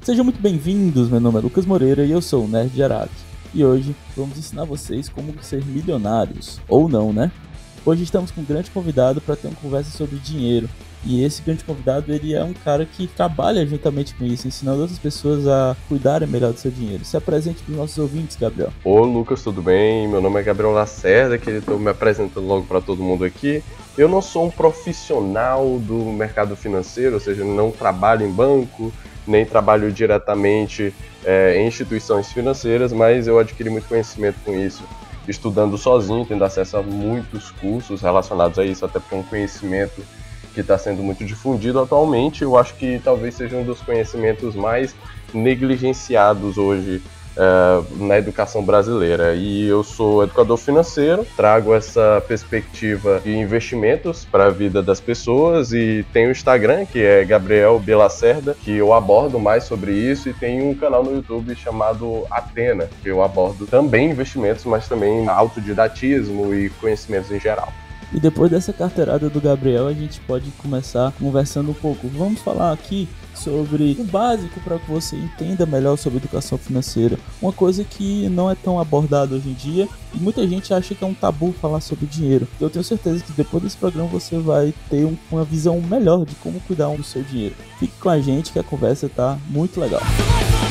Sejam muito bem-vindos, meu nome é Lucas Moreira e eu sou o Nerd Araque. E hoje vamos ensinar vocês como ser milionários, ou não, né? Hoje estamos com um grande convidado para ter uma conversa sobre dinheiro. E esse grande convidado, ele é um cara que trabalha juntamente com isso, ensinando outras pessoas a cuidarem melhor do seu dinheiro. Se apresente para os nossos ouvintes, Gabriel. Ô Lucas, tudo bem? Meu nome é Gabriel Lacerda, que estou me apresentando logo para todo mundo aqui. Eu não sou um profissional do mercado financeiro, ou seja, não trabalho em banco, nem trabalho diretamente é, em instituições financeiras, mas eu adquiri muito conhecimento com isso, estudando sozinho, tendo acesso a muitos cursos relacionados a isso, até porque é um conhecimento que está sendo muito difundido atualmente. Eu acho que talvez seja um dos conhecimentos mais negligenciados hoje uh, na educação brasileira. E eu sou educador financeiro, trago essa perspectiva de investimentos para a vida das pessoas e tenho o Instagram, que é Gabriel Belacerda, que eu abordo mais sobre isso, e tenho um canal no YouTube chamado Atena, que eu abordo também investimentos, mas também autodidatismo e conhecimentos em geral. E depois dessa carteirada do Gabriel, a gente pode começar conversando um pouco. Vamos falar aqui sobre o básico para que você entenda melhor sobre educação financeira. Uma coisa que não é tão abordada hoje em dia e muita gente acha que é um tabu falar sobre dinheiro. Eu tenho certeza que depois desse programa você vai ter um, uma visão melhor de como cuidar do seu dinheiro. Fique com a gente que a conversa está muito legal. Sejam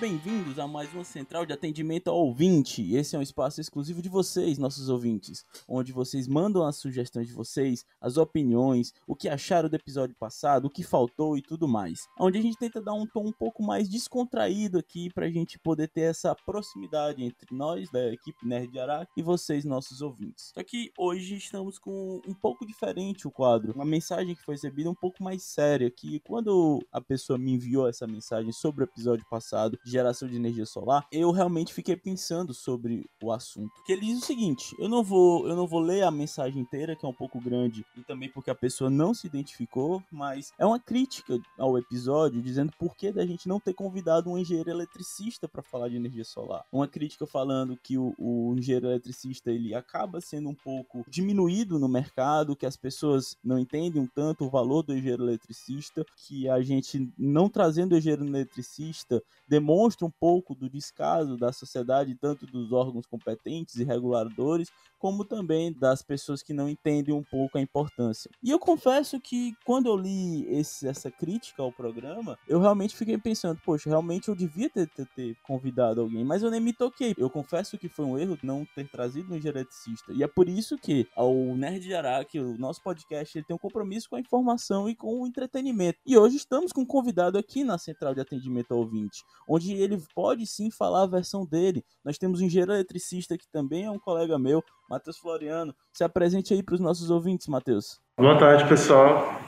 bem-vindos a mais uma central de atendimento ao ouvinte. Esse é um espaço exclusivo de vocês, nossos ouvintes, onde vocês mandam as sugestões de vocês, as opiniões, o que acharam do episódio passado, o que faltou e tudo mais. Onde a gente tenta dar um tom um pouco mais descontraído aqui para a gente poder ter essa proximidade entre nós, da equipe Nerd de Araque, e vocês, nossos ouvintes. Só que hoje estamos com um pouco diferente o quadro, uma mensagem que foi recebida um pouco mais séria, que quando a pessoa me enviou essa mensagem sobre o episódio passado, geração de energia solar, eu realmente fiquei pensando sobre o assunto. Que ele diz o seguinte: eu não vou, eu não vou ler a mensagem inteira, que é um pouco grande, e também porque a pessoa não se identificou, mas é uma crítica ao episódio dizendo por que da gente não ter convidado um engenheiro eletricista para falar de energia solar. Uma crítica falando que o, o engenheiro eletricista ele acaba sendo um pouco diminuído no mercado, que as pessoas não entendem um tanto o valor do engenheiro eletricista, que a gente não trazendo o engenheiro eletricista demonstra um pouco do descaso da sociedade, tanto dos órgãos competentes e reguladores, como também das pessoas que não entendem um pouco a importância. E eu confesso que quando eu li esse, essa crítica ao programa, eu realmente fiquei pensando, poxa, realmente eu devia ter, ter, ter, convidado alguém, mas eu nem me toquei. Eu confesso que foi um erro não ter trazido um geneticista. E é por isso que o Nerd de Araque, o nosso podcast, ele tem um compromisso com a informação e com o entretenimento. E hoje estamos com um convidado aqui na Central de Atendimento ao Ouvinte, onde ele pode sim falar a versão dele. Nós temos um engenheiro eletricista que também é um colega meu, Matheus Floriano. Se apresente aí para os nossos ouvintes, Matheus. Boa tarde, pessoal.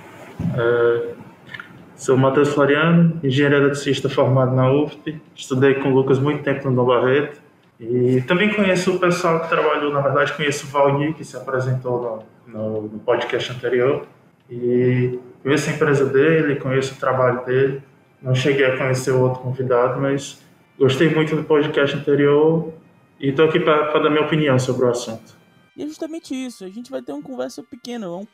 É, sou Matheus Floriano, engenheiro eletricista formado na UFP. Estudei com o Lucas muito tempo no Dom Barreto. E também conheço o pessoal que trabalhou, na verdade, conheço o Valdir, que se apresentou no, no, no podcast anterior. E conheço a empresa dele, conheço o trabalho dele. Não cheguei a conhecer o outro convidado, mas gostei muito do podcast anterior e estou aqui para dar minha opinião sobre o assunto. E é justamente isso, a gente vai ter uma conversa pequena, com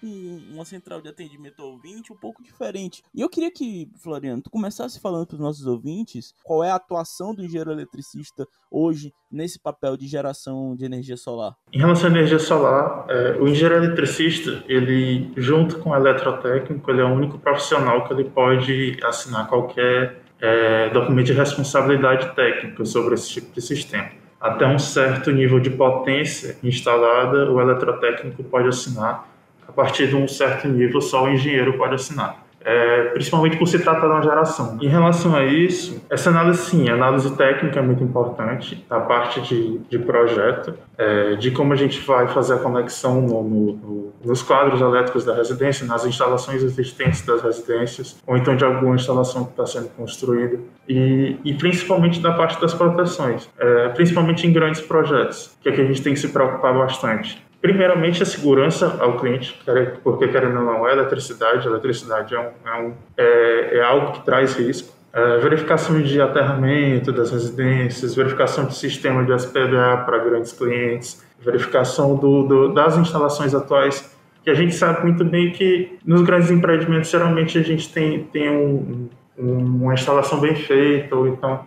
uma central de atendimento ao ouvinte um pouco diferente. E eu queria que, Floriano, tu começasse falando para os nossos ouvintes qual é a atuação do engenheiro eletricista hoje nesse papel de geração de energia solar. Em relação à energia solar, é, o engenheiro eletricista, ele, junto com o eletrotécnico, ele é o único profissional que ele pode assinar qualquer é, documento de responsabilidade técnica sobre esse tipo de sistema até um certo nível de potência instalada, o eletrotécnico pode assinar. A partir de um certo nível, só o engenheiro pode assinar é, principalmente por se tratar de uma geração. Em relação a isso, essa análise sim, análise técnica é muito importante, a parte de, de projeto, é, de como a gente vai fazer a conexão no, no, nos quadros elétricos da residência, nas instalações existentes das residências, ou então de alguma instalação que está sendo construída, e, e, principalmente da parte das proteções, é, principalmente em grandes projetos, que é que a gente tem que se preocupar bastante primeiramente a segurança ao cliente, porque querendo ou não, a eletricidade, a eletricidade é, um, é, um, é, é algo que traz risco. É, verificação de aterramento das residências, verificação de sistema de SPDA para grandes clientes, verificação do, do, das instalações atuais, que a gente sabe muito bem que nos grandes empreendimentos geralmente a gente tem, tem um, uma instalação bem feita, ou então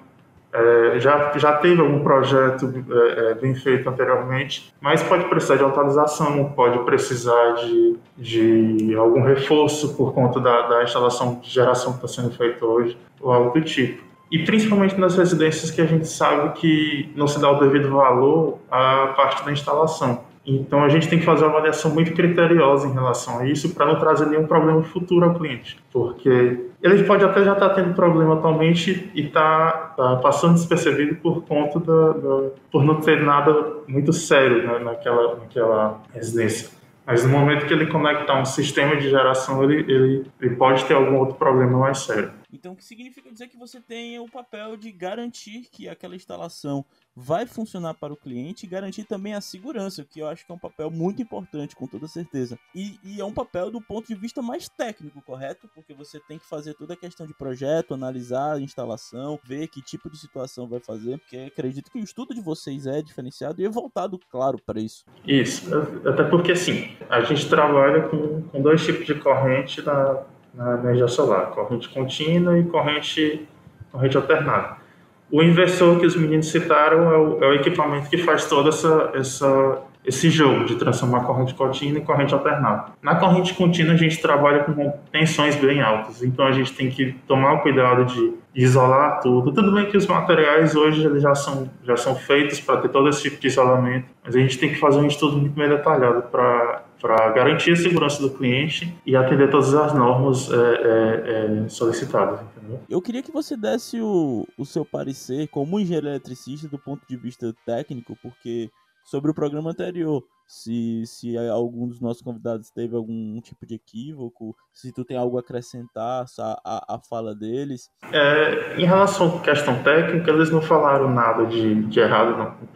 é, já, já teve algum projeto é, é, bem feito anteriormente, mas pode precisar de atualização, pode precisar de, de algum reforço por conta da, da instalação de geração que está sendo feita hoje, ou algo do tipo. E principalmente nas residências que a gente sabe que não se dá o devido valor à parte da instalação. Então a gente tem que fazer uma avaliação muito criteriosa em relação a isso para não trazer nenhum problema futuro ao cliente, porque ele pode até já estar tá tendo problema atualmente e está tá passando despercebido por conta da, da, por não ter nada muito sério né, naquela, naquela residência. Mas no momento que ele conectar um sistema de geração, ele, ele, ele pode ter algum outro problema mais sério. Então, o que significa dizer que você tem o papel de garantir que aquela instalação vai funcionar para o cliente e garantir também a segurança, que eu acho que é um papel muito importante, com toda certeza. E, e, é um papel do ponto de vista mais técnico, correto? Porque você tem que fazer toda a questão de projeto, analisar a instalação, ver que tipo de situação vai fazer, porque acredito que o estudo de vocês é diferenciado e é voltado, claro, para isso. Isso, até porque assim, a gente trabalha com, com dois tipos de corrente na, na energia solar, corrente contínua e corrente, corrente alternada. O inversor que os meninos citaram é o, é o equipamento que faz todo essa, essa, esse jogo de transformar corrente contínua em corrente alternada. Na corrente contínua, a gente trabalha com tensões bem altas, então a gente tem que tomar o cuidado de isolar tudo. Tudo bem que os materiais hoje eles já são, já são feitos para ter todo esse tipo de isolamento, mas a gente tem que fazer um estudo muito bem detalhado para para garantir a segurança do cliente e atender todas as normas é, é, é, solicitadas. Entendeu? Eu queria que você desse o, o seu parecer como engenheiro eletricista do ponto de vista técnico, porque sobre o programa anterior, se, se algum dos nossos convidados teve algum tipo de equívoco, se tu tem algo a acrescentar a, a, fala deles. É, em relação à questão técnica, eles não falaram nada de, de errado, não. O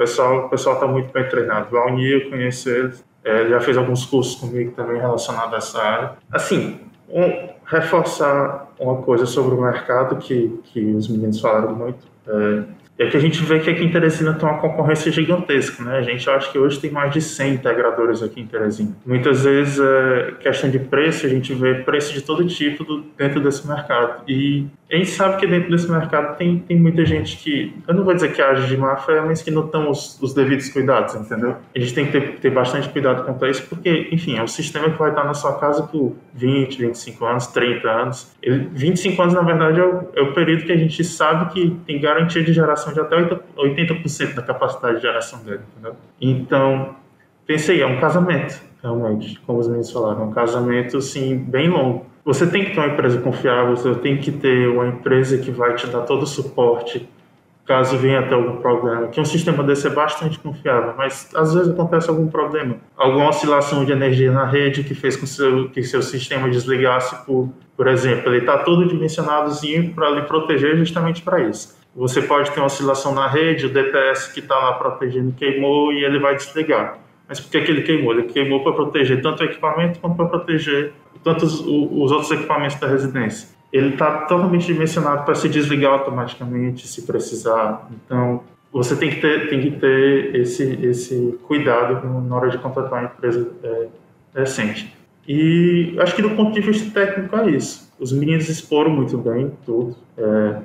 pessoal está muito bem treinado. Valnir, eu conheço eles, é, já fez alguns cursos comigo também relacionados a essa área. Assim, um, reforçar uma coisa sobre o mercado que, que os meninos falaram muito. É, é que a gente vê que aqui em Teresina tem uma concorrência gigantesca, né? A gente acha que hoje tem mais de 100 integradores aqui em Teresina. Muitas vezes, é, questão de preço, a gente vê preço de todo tipo do, dentro desse mercado. E a gente sabe que dentro desse mercado tem, tem muita gente que, eu não vou dizer que age de má fé, mas que não estão os, os devidos cuidados, entendeu? A gente tem que ter, ter bastante cuidado quanto a isso, porque, enfim, é um sistema que vai estar na sua casa por 20, 25 anos, 30 anos. Ele, 25 anos, na verdade, é o, é o período que a gente sabe que tem garantia de geração de até 80% da capacidade de geração dele, entendeu? Então, pensei, é um casamento, realmente, como os meninos falaram, é um casamento, assim, bem longo você tem que ter uma empresa confiável, você tem que ter uma empresa que vai te dar todo o suporte caso venha até algum problema. Que um sistema desse é bastante confiável, mas às vezes acontece algum problema, alguma oscilação de energia na rede que fez com seu, que seu sistema desligasse por, por exemplo, ele está todo dimensionadozinho para lhe proteger justamente para isso. Você pode ter uma oscilação na rede, o DPS que está lá protegendo queimou e ele vai desligar. Mas por que, que ele queimou? Ele queimou para proteger tanto o equipamento quanto para proteger tanto os, os outros equipamentos da residência. Ele está totalmente dimensionado para se desligar automaticamente se precisar. Então, você tem que ter, tem que ter esse, esse cuidado na hora de contratar uma empresa é, decente. E acho que do ponto de vista técnico é isso. Os meninos exporam muito bem tudo. É,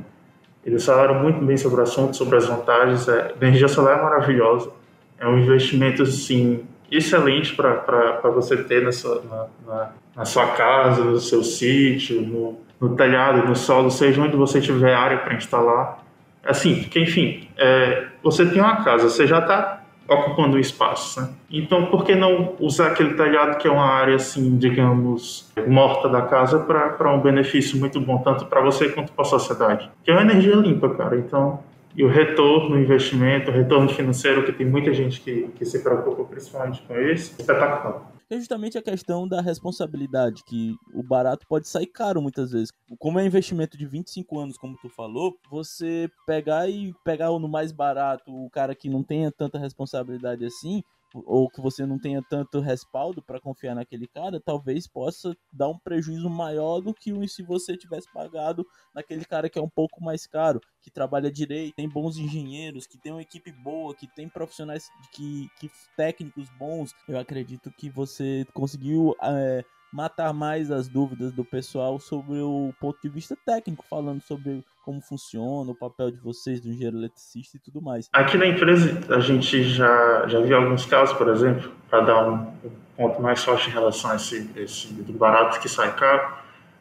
eles falaram muito bem sobre o assunto, sobre as vantagens. É, a energia solar é maravilhosa. É um investimento, assim, excelente para você ter na sua, na, na, na, sua casa, no seu sítio, no, no telhado, no solo, seja onde você tiver área para instalar. Assim, porque, enfim, é, você tem uma casa, você já está ocupando um espaço, né? Então, por que não usar aquele telhado que é uma área, assim, digamos, morta da casa para um benefício muito bom, tanto para você quanto para a sociedade? Que é uma energia limpa, cara. Então, e o retorno no investimento, o retorno financeiro, que tem muita gente que, que se preocupa principalmente com isso, espetacular. É justamente a questão da responsabilidade, que o barato pode sair caro muitas vezes. Como é investimento de 25 anos, como tu falou, você pegar e pegar no mais barato o cara que não tenha tanta responsabilidade assim, ou que você não tenha tanto respaldo para confiar naquele cara, talvez possa dar um prejuízo maior do que se você tivesse pagado naquele cara que é um pouco mais caro, que trabalha direito, tem bons engenheiros, que tem uma equipe boa, que tem profissionais que, que técnicos bons. Eu acredito que você conseguiu é, matar mais as dúvidas do pessoal sobre o ponto de vista técnico, falando sobre como funciona o papel de vocês do engenheiro eletricista e tudo mais. Aqui na empresa a gente já, já viu alguns casos, por exemplo, para dar um, ponto mais forte em relação a esse, esse barato que sai caro,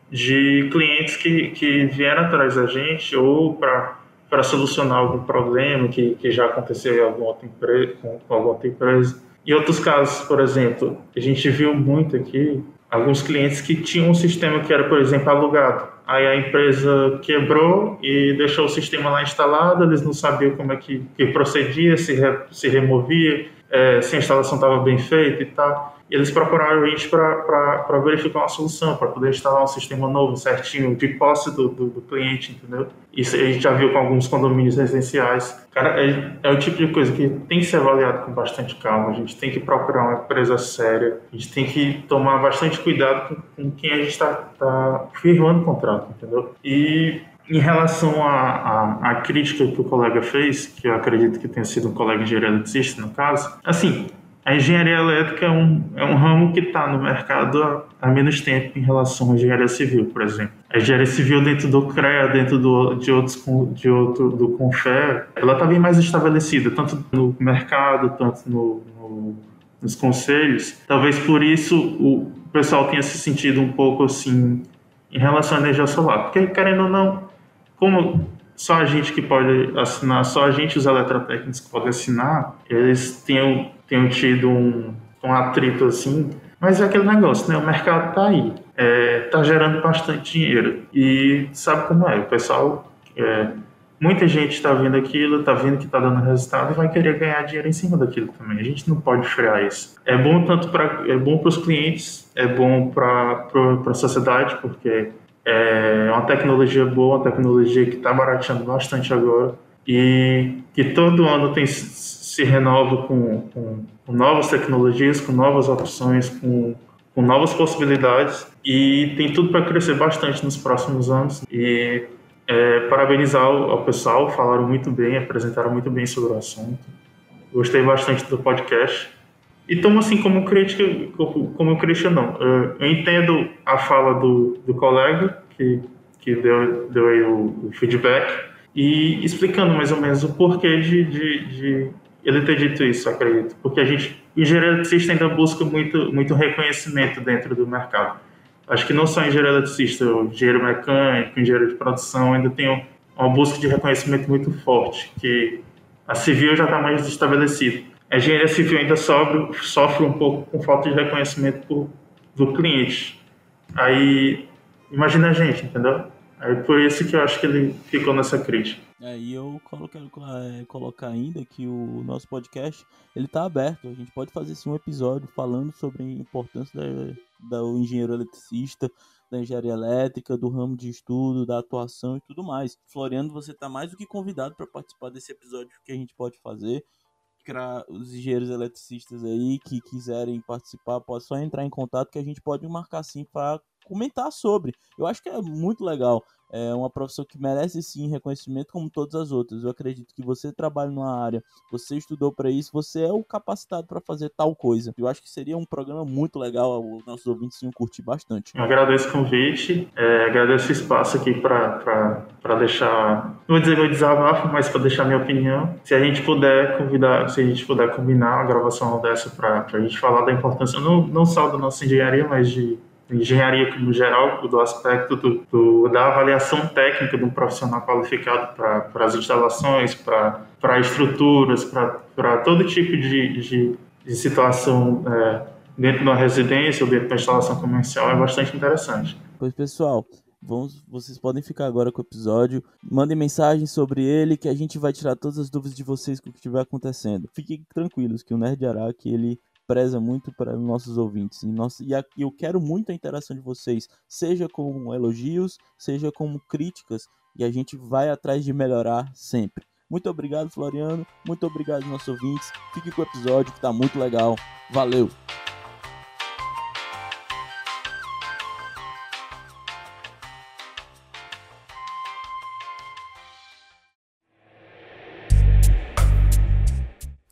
de clientes que, que vieram atrás da gente ou para para solucionar algum problema que, que já aconteceu em alguma outra empresa, com, alguma outra empresa. Em outros casos, por exemplo, a gente viu muito aqui alguns clientes que tinham um sistema que era, por exemplo, alugado. Aí a empresa quebrou e deixou o sistema lá instalado, eles não sabiam como é que, que procedia, se, re, se removia, é, se a instalação estava bem feita e tal. E eles procuraram a gente para verificar uma solução, para poder instalar um sistema novo, certinho, de posse do, do, do, cliente, entendeu? Isso a gente já viu com alguns condomínios residenciais. Cara, é, é, o tipo de coisa que tem que ser avaliado com bastante calma. A gente tem que procurar uma empresa séria, a gente tem que tomar bastante cuidado com, com quem a gente está tá firmando o contrato, entendeu? E em relação à, crítica que o colega fez, que eu acredito que tenha sido um colega engenheiro eletricista, no caso, assim, a engenharia elétrica é um, é um ramo que está no mercado há, há, menos tempo em relação à engenharia civil, por exemplo. A engenharia civil dentro do CREA, dentro do, de outros de outro, do CONFER, ela está bem mais estabelecida, tanto no mercado, tanto no, no, nos conselhos. Talvez por isso o pessoal tenha se sentido um pouco assim em relação à energia solar. Porque, querendo ou não, como só a gente que pode assinar, só a gente, os eletrotécnicos que podem assinar, eles tenham tenham tido um, um atrito assim. Mas é aquele negócio, né? O mercado tá aí, é, tá gerando bastante dinheiro. E sabe como é? O pessoal, é, muita gente está vendo aquilo, está vendo que está dando resultado e vai querer ganhar dinheiro em cima daquilo também. A gente não pode frear isso. É bom tanto para é bom para os clientes, é bom para a sociedade porque é uma tecnologia boa, uma tecnologia que está barateando bastante agora e que todo ano tem se renova com, com, com novas tecnologias, com novas opções, com, com novas possibilidades e tem tudo para crescer bastante nos próximos anos. E é, parabenizar ao pessoal, falaram muito bem, apresentaram muito bem sobre o assunto. Gostei bastante do podcast. E tomo assim como crítica, como crítica não. Eu entendo a fala do, do colega que, que deu, deu aí o, o feedback e explicando mais ou menos o porquê de, de, de ele ter dito isso, acredito, porque a gente, engenheiro eletricista ainda busca muito, muito reconhecimento dentro do mercado. Acho que não só engenheiro eletricista, o engenheiro mecânico, engenheiro de produção, ainda tem uma busca de reconhecimento muito forte, que a civil já está mais estabelecida. A engenharia civil ainda sofre, sofre um pouco com falta de reconhecimento por, do cliente. Aí, imagina a gente, entendeu? Aí por isso que eu acho que ele ficou nessa crítica. É, e eu quero é, colocar ainda que o nosso podcast ele tá aberto. A gente pode fazer um episódio falando sobre a importância da, do engenheiro eletricista, da engenharia elétrica, do ramo de estudo, da atuação e tudo mais. Floriano, você está mais do que convidado para participar desse episódio que a gente pode fazer. Para os engenheiros eletricistas aí que quiserem participar, pode só entrar em contato que a gente pode marcar sim para comentar sobre. Eu acho que é muito legal é uma profissão que merece sim reconhecimento como todas as outras. Eu acredito que você trabalha numa área, você estudou para isso, você é o capacitado para fazer tal coisa. Eu acho que seria um programa muito legal, os nossos ouvintes iam curtir bastante. Eu agradeço o convite, é, agradeço o espaço aqui para deixar, não vou dizer meu desabafo, mas para deixar minha opinião. Se a gente puder convidar, se a gente puder combinar uma gravação dessa para a gente falar da importância, não, não só da nossa engenharia, mas de engenharia no geral, do aspecto do, do, da avaliação técnica de um profissional qualificado para as instalações, para estruturas, para todo tipo de, de, de situação é, dentro de uma residência ou dentro de uma instalação comercial é bastante interessante. Pois, pessoal, Vamos, vocês podem ficar agora com o episódio. Mandem mensagem sobre ele que a gente vai tirar todas as dúvidas de vocês com o que estiver acontecendo. Fiquem tranquilos que o Nerd Araque, ele preza muito para nossos ouvintes. E, nós, e eu quero muito a interação de vocês, seja com elogios, seja como críticas, e a gente vai atrás de melhorar sempre. Muito obrigado, Floriano. Muito obrigado, nossos ouvintes. Fique com o episódio que tá muito legal. Valeu!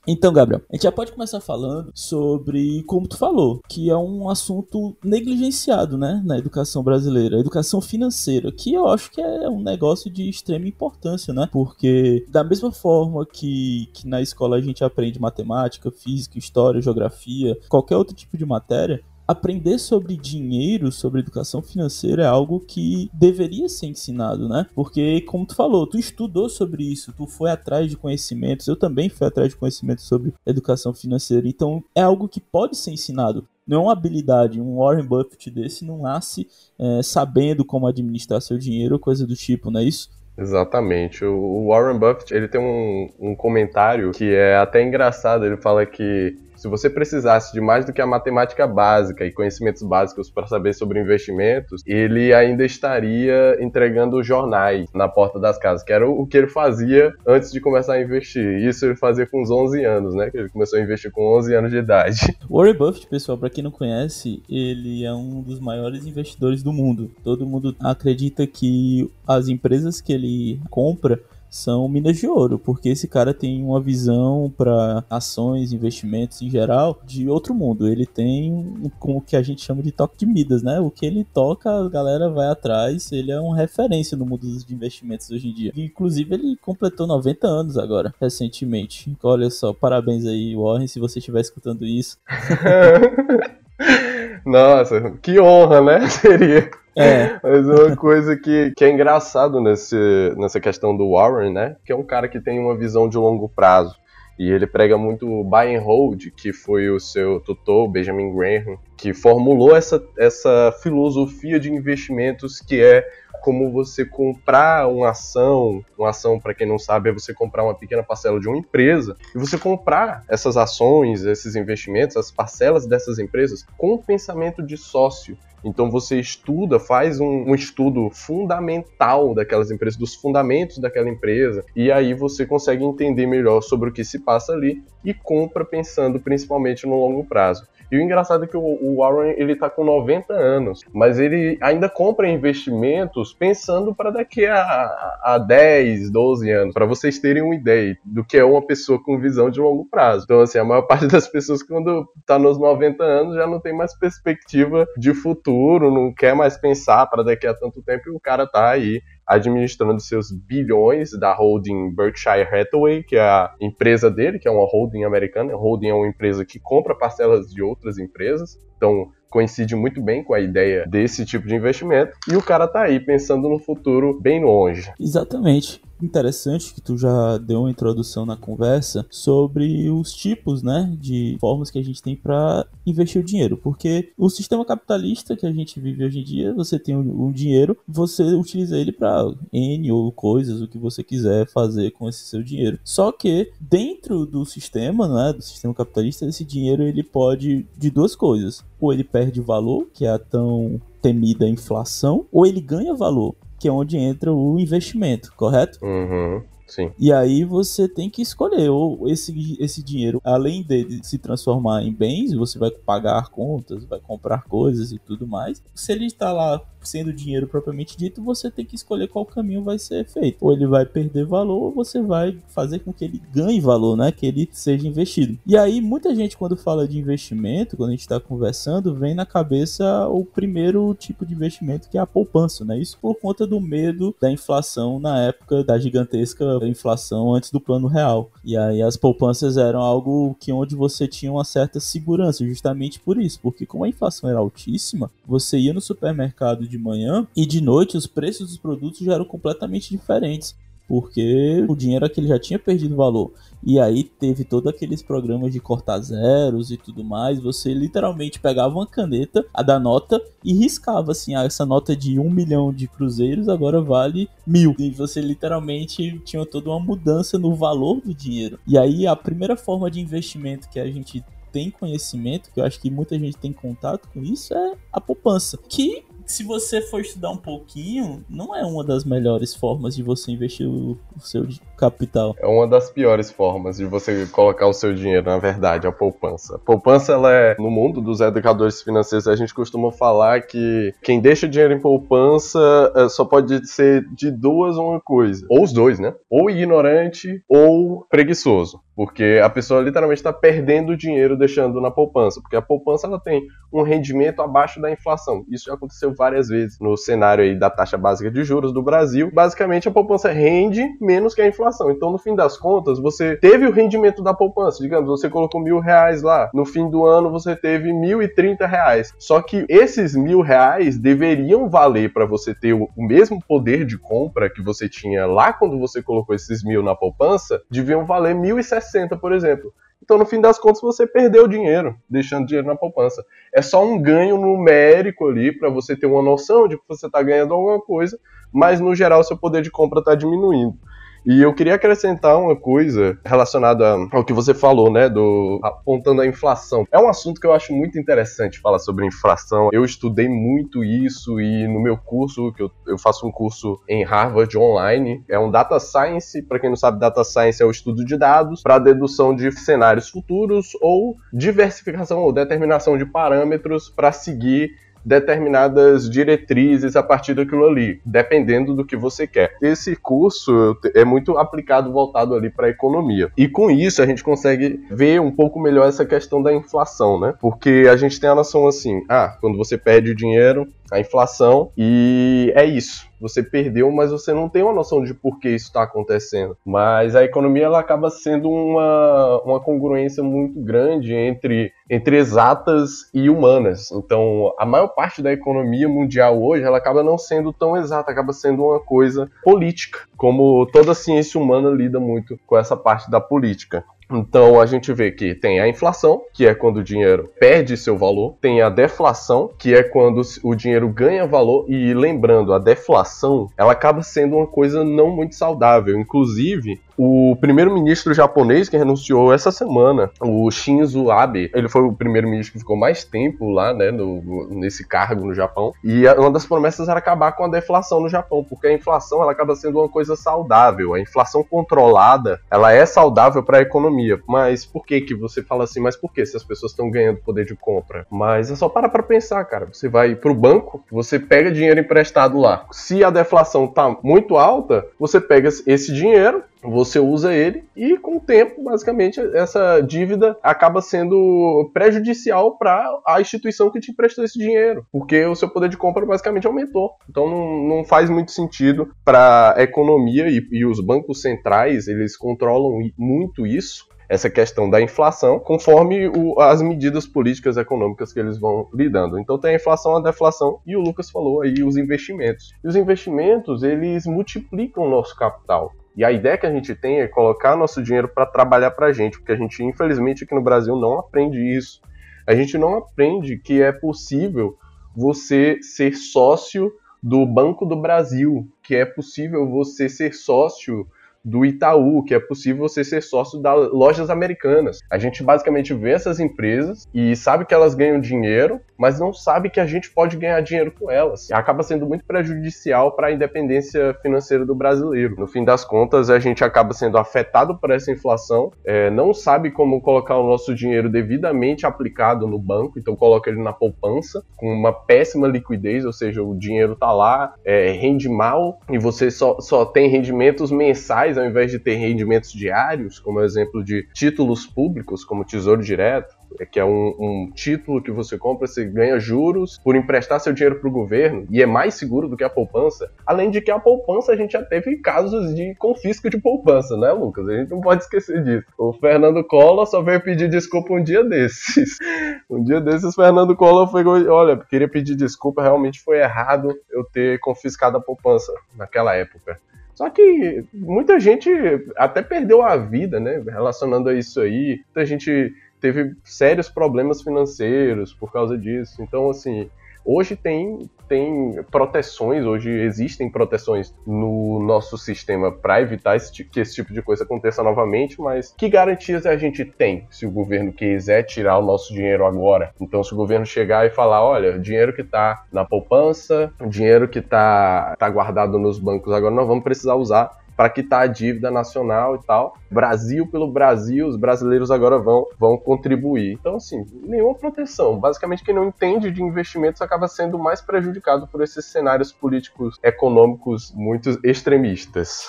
Então, Gabriel, a gente já pode começar falando sobre, como tu falou, que é um assunto negligenciado, né, na educação brasileira, a educação financeira, que eu acho que é um negócio de extrema importância, né, porque da mesma forma que, que na escola a gente aprende matemática, física, história, geografia, qualquer outro tipo de matéria, aprender sobre dinheiro, sobre educação financeira é algo que deveria ser ensinado, né? Porque, como tu falou, tu estudou sobre isso, tu foi atrás de conhecimentos, eu também fui atrás de conhecimentos sobre educação financeira, então é algo que pode ser ensinado. Não é uma habilidade, um Warren Buffett desse não nasce é, sabendo como administrar seu dinheiro, coisa do tipo, não é isso? Exatamente. O Warren Buffett ele tem um, um comentário que é até engraçado. Ele fala que se você precisasse de mais do que a matemática básica e conhecimentos básicos para saber sobre investimentos, ele ainda estaria entregando jornais na porta das casas, que era o que ele fazia antes de começar a investir. Isso ele fazia com uns 11 anos, né? Que ele começou a investir com 11 anos de idade. Warren Buffett, pessoal, para quem não conhece, ele é um dos maiores investidores do mundo. Todo mundo acredita que as empresas que ele compra são minas de ouro, porque esse cara tem uma visão para ações, investimentos em geral de outro mundo. Ele tem um, o que a gente chama de toque de Midas, né? O que ele toca, a galera vai atrás. Ele é uma referência no mundo dos investimentos hoje em dia. Inclusive, ele completou 90 anos agora, recentemente. Olha só, parabéns aí, Warren, se você estiver escutando isso. Nossa, que honra, né? Seria. É. Mas uma coisa que, que é engraçado nesse, nessa questão do Warren, né? Que é um cara que tem uma visão de longo prazo. E ele prega muito buy and hold, que foi o seu tutor, Benjamin Graham, que formulou essa, essa filosofia de investimentos que é como você comprar uma ação, uma ação para quem não sabe é você comprar uma pequena parcela de uma empresa e você comprar essas ações, esses investimentos, as parcelas dessas empresas com o pensamento de sócio. Então você estuda, faz um, um, estudo fundamental daquelas empresas, dos fundamentos daquela empresa, e aí você consegue entender melhor sobre o que se passa ali e compra pensando principalmente no longo prazo. E o engraçado é que o, Warren ele tá com 90 anos, mas ele ainda compra investimentos pensando para daqui a, a 10, 12 anos, para vocês terem uma ideia do que é uma pessoa com visão de longo prazo. Então, assim, a maior parte das pessoas quando tá nos 90 anos já não tem mais perspectiva de futuro, não quer mais pensar para daqui a tanto tempo e o cara tá aí administrando seus bilhões da holding Berkshire Hathaway, que é a empresa dele, que é uma holding americana. A holding é uma empresa que compra parcelas de outras empresas. Então, coincide muito bem com a ideia desse tipo de investimento. E o cara tá aí pensando no futuro bem longe. Exatamente interessante que tu já deu uma introdução na conversa sobre os tipos, né, de formas que a gente tem para investir o dinheiro, porque o sistema capitalista que a gente vive hoje em dia, você tem um, dinheiro, você utiliza ele para N ou coisas, o que você quiser fazer com esse seu dinheiro. Só que dentro do sistema, né, do sistema capitalista, esse dinheiro ele pode de duas coisas, ou ele perde valor, que é a tão temida inflação, ou ele ganha valor, que é onde entra o investimento, correto? Uhum. Sim. E aí você tem que escolher ou esse, esse dinheiro, além de se transformar em bens, você vai pagar contas, vai comprar coisas e tudo mais. Se ele está lá sendo dinheiro propriamente dito, você tem que escolher qual caminho vai ser feito. Ou ele vai perder valor, ou você vai fazer com que ele ganhe valor, né? Que ele seja investido. E aí, muita gente, quando fala de investimento, quando a gente está conversando, vem na cabeça o primeiro tipo de investimento que é a poupança, né? Isso por conta do medo da inflação na época da gigantesca inflação antes do plano real. E aí as poupanças eram algo que onde você tinha uma certa segurança, justamente por isso, porque como a inflação era altíssima, você ia no supermercado de manhã e de noite os preços dos produtos já eram completamente diferentes, porque o dinheiro aquele já tinha perdido valor. E aí teve todos aqueles programas de cortar zeros e tudo mais. Você literalmente pegava uma caneta, a da nota, e riscava assim: ah, essa nota de um milhão de cruzeiros agora vale mil. E você literalmente tinha toda uma mudança no valor do dinheiro. E aí a primeira forma de investimento que a gente tem conhecimento, que eu acho que muita gente tem contato com isso, é a poupança. Que se você for estudar um pouquinho, não é uma das melhores formas de você investir o, o seu capital. É uma das piores formas de você colocar o seu dinheiro, na verdade, a poupança. Poupança, ela é, no mundo dos educadores financeiros, a gente costuma falar que quem deixa dinheiro em poupança é, só pode ser de duas uma coisa. Ou os dois, né? Ou ignorante ou preguiçoso. Porque a pessoa literalmente está perdendo dinheiro deixando na poupança. Porque a poupança ela tem um rendimento abaixo da inflação. Isso já aconteceu várias vezes no cenário aí da taxa básica de juros do Brasil. Basicamente, a poupança rende menos que a inflação. Então, no fim das contas, você teve o rendimento da poupança. Digamos, você colocou mil reais lá. No fim do ano, você teve mil e trinta reais. Só que esses mil reais deveriam valer para você ter o mesmo poder de compra que você tinha lá quando você colocou esses mil na poupança, deviam valer mil e 60, por exemplo. Então, no fim das contas, você perdeu dinheiro, deixando dinheiro na poupança. É só um ganho numérico ali para você ter uma noção de que você está ganhando alguma coisa, mas no geral seu poder de compra está diminuindo. E eu queria acrescentar uma coisa relacionada ao que você falou, né, do apontando a inflação. É um assunto que eu acho muito interessante falar sobre inflação. Eu estudei muito isso e no meu curso, que eu, eu faço um curso em Harvard online, é um data science, para quem não sabe, data science é o estudo de dados para dedução de cenários futuros ou diversificação ou determinação de parâmetros para seguir determinadas diretrizes a partir daquilo ali, dependendo do que você quer. Esse curso é muito aplicado voltado ali para a economia. E com isso a gente consegue ver um pouco melhor essa questão da inflação, né? Porque a gente tem a noção assim, ah, quando você perde o dinheiro, a inflação e é isso. Você perdeu, mas você não tem uma noção de por que isso está acontecendo. Mas a economia ela acaba sendo uma, uma congruência muito grande entre, entre exatas e humanas. Então, a maior parte da economia mundial hoje ela acaba não sendo tão exata, acaba sendo uma coisa política, como toda ciência humana lida muito com essa parte da política. Então a gente vê que tem a inflação, que é quando o dinheiro perde seu valor, tem a deflação, que é quando o dinheiro ganha valor e lembrando, a deflação, ela acaba sendo uma coisa não muito saudável. Inclusive, o primeiro-ministro japonês que renunciou essa semana, o Shinzo Abe, ele foi o primeiro-ministro que ficou mais tempo lá, né, no, nesse cargo no Japão. E uma das promessas era acabar com a deflação no Japão, porque a inflação ela acaba sendo uma coisa saudável. A inflação controlada, ela é saudável para a economia. Mas por que que você fala assim? Mas por que se as pessoas estão ganhando poder de compra? Mas é só para para pensar, cara. Você vai para o banco, você pega dinheiro emprestado lá. Se a deflação tá muito alta, você pega esse dinheiro você usa ele e com o tempo, basicamente, essa dívida acaba sendo prejudicial para a instituição que te emprestou esse dinheiro, porque o seu poder de compra basicamente aumentou. Então não, não faz muito sentido para a economia e, e os bancos centrais, eles controlam muito isso essa questão da inflação conforme o, as medidas políticas econômicas que eles vão lidando. Então tem a inflação, a deflação e o Lucas falou aí os investimentos. E os investimentos eles multiplicam o nosso capital. E a ideia que a gente tem é colocar nosso dinheiro para trabalhar para a gente, porque a gente, infelizmente, aqui no Brasil não aprende isso. A gente não aprende que é possível você ser sócio do Banco do Brasil, que é possível você ser sócio do Itaú, que é possível você ser sócio das lojas americanas. A gente basicamente vê essas empresas e sabe que elas ganham dinheiro, mas não sabe que a gente pode ganhar dinheiro com elas. Acaba sendo muito prejudicial para a independência financeira do brasileiro. No fim das contas, a gente acaba sendo afetado por essa inflação, é, não sabe como colocar o nosso dinheiro devidamente aplicado no banco, então coloca ele na poupança, com uma péssima liquidez, ou seja, o dinheiro está lá, é, rende mal e você só, só tem rendimentos mensais ao invés de ter rendimentos diários, como exemplo de títulos públicos, como Tesouro Direto, é que é um, um, título que você compra, você ganha juros por emprestar seu dinheiro para o governo e é mais seguro do que a poupança. Além de que a poupança a gente já teve casos de confisco de poupança, né, Lucas? A gente não pode esquecer disso. O Fernando Collor só veio pedir desculpa um dia desses. Um dia desses, Fernando Collor foi, olha, queria pedir desculpa, realmente foi errado eu ter confiscado a poupança naquela época. Só que muita gente até perdeu a vida, né? Relacionando a isso aí. Muita gente teve sérios problemas financeiros por causa disso. Então, assim, Hoje tem tem proteções, hoje existem proteções no nosso sistema para evitar esse, que esse tipo de coisa aconteça novamente, mas que garantias a gente tem se o governo quiser tirar o nosso dinheiro agora? Então, se o governo chegar e falar, olha, dinheiro que está na poupança, dinheiro que está tá guardado nos bancos agora, não vamos precisar usar para quitar a dívida nacional e tal. Brasil pelo Brasil, os brasileiros agora vão, vão contribuir. Então, assim, nenhuma proteção. Basicamente, quem não entende de investimentos acaba sendo mais prejudicado por esses cenários políticos econômicos muito extremistas.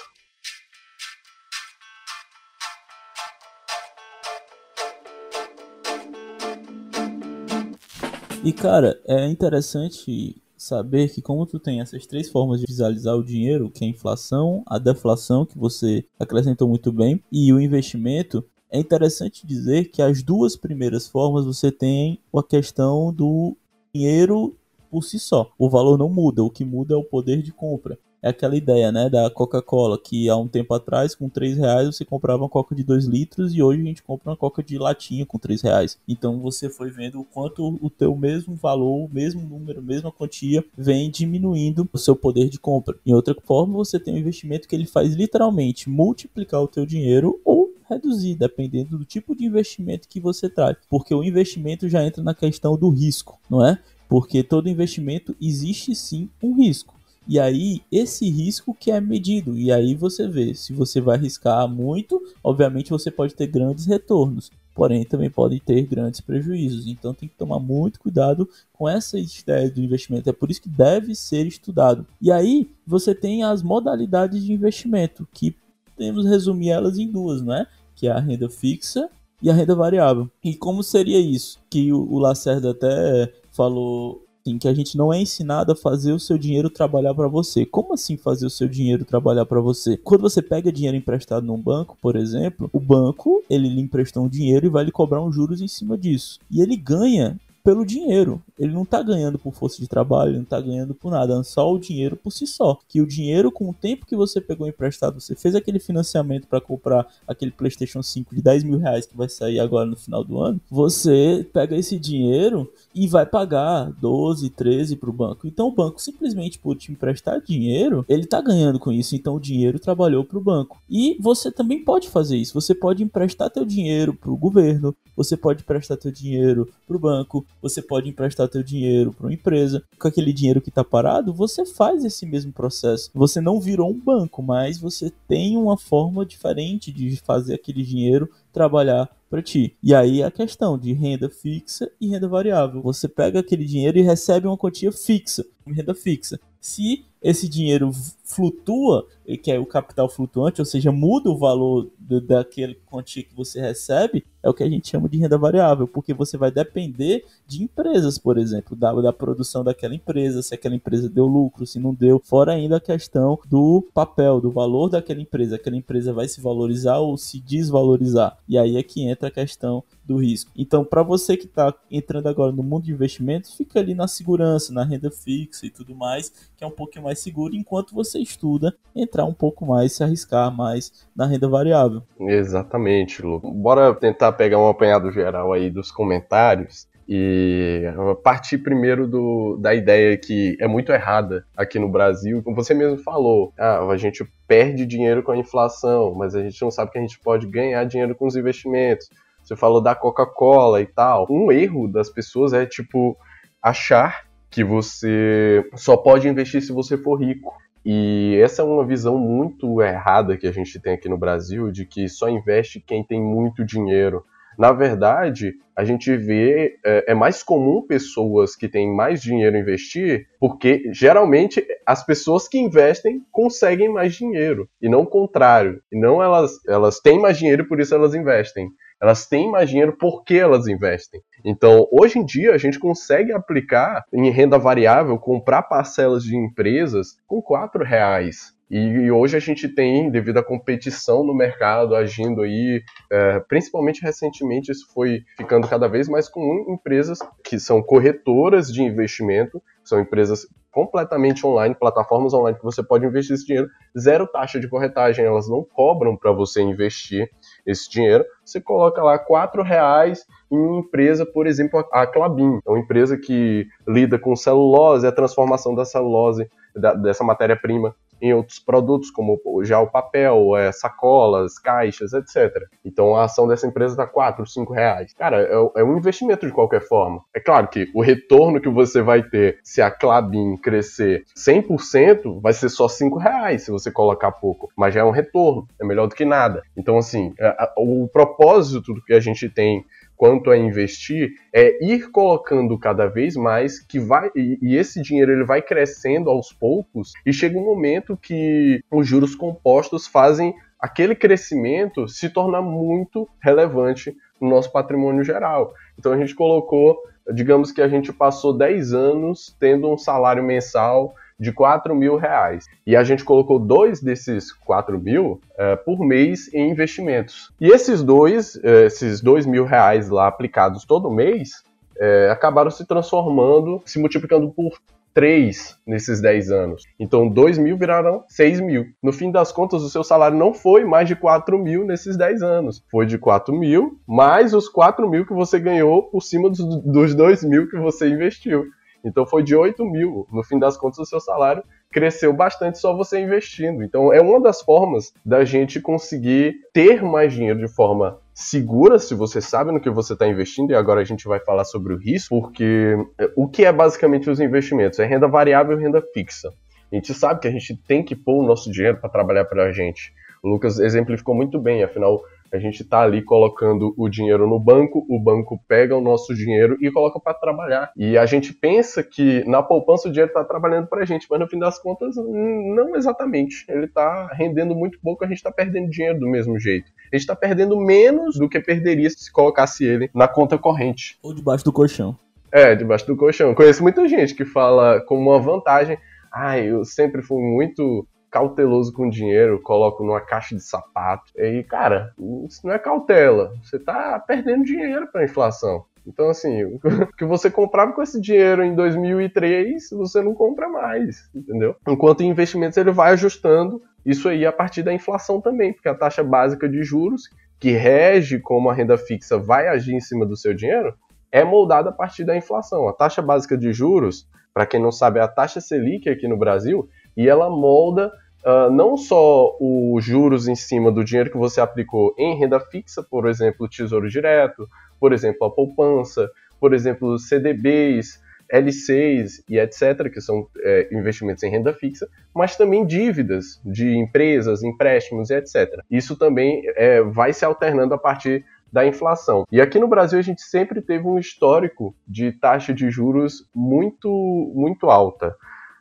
E cara, é interessante saber que como tu tem essas três formas de visualizar o dinheiro, que é a inflação, a deflação, que você acrescentou muito bem, e o investimento, é interessante dizer que as duas primeiras formas você tem a questão do dinheiro por si só. O valor não muda, o que muda é o poder de compra é aquela ideia, né, da Coca-Cola, que há um tempo atrás, com 3 reais, você comprava uma Coca de 2 litros e hoje a gente compra uma Coca de latinha com 3 reais. Então você foi vendo o quanto o teu mesmo valor, o mesmo número, a mesma quantia vem diminuindo o seu poder de compra. Em outra forma, você tem um investimento que ele faz literalmente multiplicar o teu dinheiro ou reduzir, dependendo do tipo de investimento que você traz. Porque o investimento já entra na questão do risco, não é? Porque todo investimento existe sim um risco. E aí, esse risco que é medido. E aí você vê, se você vai arriscar muito, obviamente você pode ter grandes retornos. Porém, também pode ter grandes prejuízos. Então tem que tomar muito cuidado com essa ideia do investimento. É por isso que deve ser estudado. E aí, você tem as modalidades de investimento, que podemos resumir elas em duas, né? Que é a renda fixa e a renda variável. E como seria isso? Que o Lacerda até falou assim, que a gente não é ensinado a fazer o seu dinheiro trabalhar para você. Como assim fazer o seu dinheiro trabalhar para você? Quando você pega dinheiro emprestado num banco, por exemplo, o banco, ele lhe emprestou um dinheiro e vai lhe cobrar uns juros em cima disso. E ele ganha pelo dinheiro. Ele não tá ganhando por força de trabalho, não tá ganhando por nada, é só o dinheiro por si só. Que o dinheiro, com o tempo que você pegou emprestado, você fez aquele financiamento para comprar aquele PlayStation 5 de 10 mil reais que vai sair agora no final do ano, você pega esse dinheiro e vai pagar 12, 13 pro banco. Então o banco simplesmente por te emprestar dinheiro, ele tá ganhando com isso, então o dinheiro trabalhou pro banco. E você também pode fazer isso, você pode emprestar teu dinheiro pro governo, você pode emprestar teu dinheiro pro banco, você pode emprestar teu dinheiro para uma empresa. Com aquele dinheiro que está parado, você faz esse mesmo processo. Você não virou um banco, mas você tem uma forma diferente de fazer aquele dinheiro trabalhar para ti. E aí a questão de renda fixa e renda variável. Você pega aquele dinheiro e recebe uma quantia fixa, renda fixa. Se esse dinheiro flutua, que é o capital flutuante, ou seja, muda o valor do, daquele quantia que você recebe, é o que a gente chama de renda variável, porque você vai depender de empresas, por exemplo, da, da produção daquela empresa, se aquela empresa deu lucro, se não deu, fora ainda a questão do papel, do valor daquela empresa, aquela empresa vai se valorizar ou se desvalorizar. E aí é que entra a questão do risco. Então, para você que está entrando agora no mundo de investimentos, fica ali na segurança, na renda fixa e tudo mais, que é um pouquinho mais seguro, enquanto você estuda entrar um pouco mais, se arriscar mais na renda variável. Exatamente, Lu. Bora tentar pegar um apanhado geral aí dos comentários e partir primeiro do, da ideia que é muito errada aqui no Brasil. Como você mesmo falou, ah, a gente perde dinheiro com a inflação, mas a gente não sabe que a gente pode ganhar dinheiro com os investimentos. Você falou da Coca-Cola e tal. Um erro das pessoas é, tipo, achar que você só pode investir se você for rico. E essa é uma visão muito errada que a gente tem aqui no Brasil, de que só investe quem tem muito dinheiro. Na verdade, a gente vê é, é, mais comum pessoas que têm mais dinheiro investir, porque geralmente as pessoas que investem conseguem mais dinheiro e não o contrário. E não elas elas têm mais dinheiro por isso elas investem. Elas têm mais dinheiro porque elas investem. Então, hoje em dia, a gente consegue aplicar em renda variável, comprar parcelas de empresas com quatro reais. E, e, hoje a gente tem, devido à competição no mercado, agindo aí, é, principalmente recentemente, isso foi ficando cada vez mais comum, empresas que são corretoras de investimento, são empresas completamente online, plataformas online que você pode investir esse dinheiro, zero taxa de corretagem, elas não cobram para você investir esse dinheiro. Você coloca lá quatro reais em uma empresa, por exemplo, a Clabin, é uma empresa que lida com celulose, a transformação da celulose da, dessa matéria-prima em outros produtos, como já o papel, é, sacolas, caixas, etc. Então a ação dessa empresa está 4, 5 reais. Cara, é, é, um investimento de qualquer forma. É claro que o retorno que você vai ter se a Clabin crescer 100% vai ser só 5 reais se você colocar pouco, mas já é um retorno, é melhor do que nada. Então, assim, é, o propósito do que a gente tem quanto a investir é ir colocando cada vez mais que vai e, e, esse dinheiro ele vai crescendo aos poucos e chega um momento que os juros compostos fazem aquele crescimento se tornar muito relevante no nosso patrimônio geral. Então a gente colocou, digamos que a gente passou 10 anos tendo um salário mensal de 4 mil reais. E a gente colocou dois desses 4 mil é, por mês em investimentos. E esses dois, é, esses 2 mil reais lá aplicados todo mês, é, acabaram se transformando, se multiplicando por 3 nesses 10 anos. Então, 2 mil viraram 6 mil. No fim das contas, o seu salário não foi mais de 4 mil nesses 10 anos. Foi de 4 mil, mais os 4 mil que você ganhou por cima dos, dos 2 mil que você investiu. Então foi de 8 mil. No fim das contas, o seu salário cresceu bastante só você investindo. Então é uma das formas da gente conseguir ter mais dinheiro de forma segura, se você sabe no que você está investindo, e agora a gente vai falar sobre o risco, porque é, o que é basicamente os investimentos? É renda variável e renda fixa. A gente sabe que a gente tem que pôr o nosso dinheiro para trabalhar para a gente. O Lucas exemplificou muito bem, afinal, a gente está ali colocando o dinheiro no banco, o banco pega o nosso dinheiro e coloca para trabalhar. E a gente pensa que na poupança o dinheiro está trabalhando para a gente, mas no fim das contas, não exatamente. Ele está rendendo muito pouco, a gente está perdendo dinheiro do mesmo jeito. A gente está perdendo menos do que perderia se colocasse ele na conta corrente. Ou debaixo do colchão. É, debaixo do colchão. Conheço muita gente que fala como uma vantagem. Ah, eu sempre fui muito cauteloso com dinheiro, coloco numa caixa de sapato. E, cara, isso não é cautela. Você tá perdendo dinheiro pra inflação. Então, assim, o que você comprava com esse dinheiro em 2003, você não compra mais, entendeu? Enquanto em investimentos ele vai ajustando isso aí a partir da inflação também, porque a taxa básica de juros, que rege como a renda fixa vai agir em cima do seu dinheiro, é moldada a partir da inflação. A taxa básica de juros, para quem não sabe, é a taxa Selic aqui no Brasil, e ela molda uh, não só os juros em cima do dinheiro que você aplicou em renda fixa, por exemplo, Tesouro Direto, por exemplo, a poupança, por exemplo, CDBs, L6 e etc., que são é, investimentos em renda fixa, mas também dívidas de empresas, empréstimos e etc. Isso também é, vai se alternando a partir da inflação. E aqui no Brasil a gente sempre teve um histórico de taxa de juros muito, muito alta.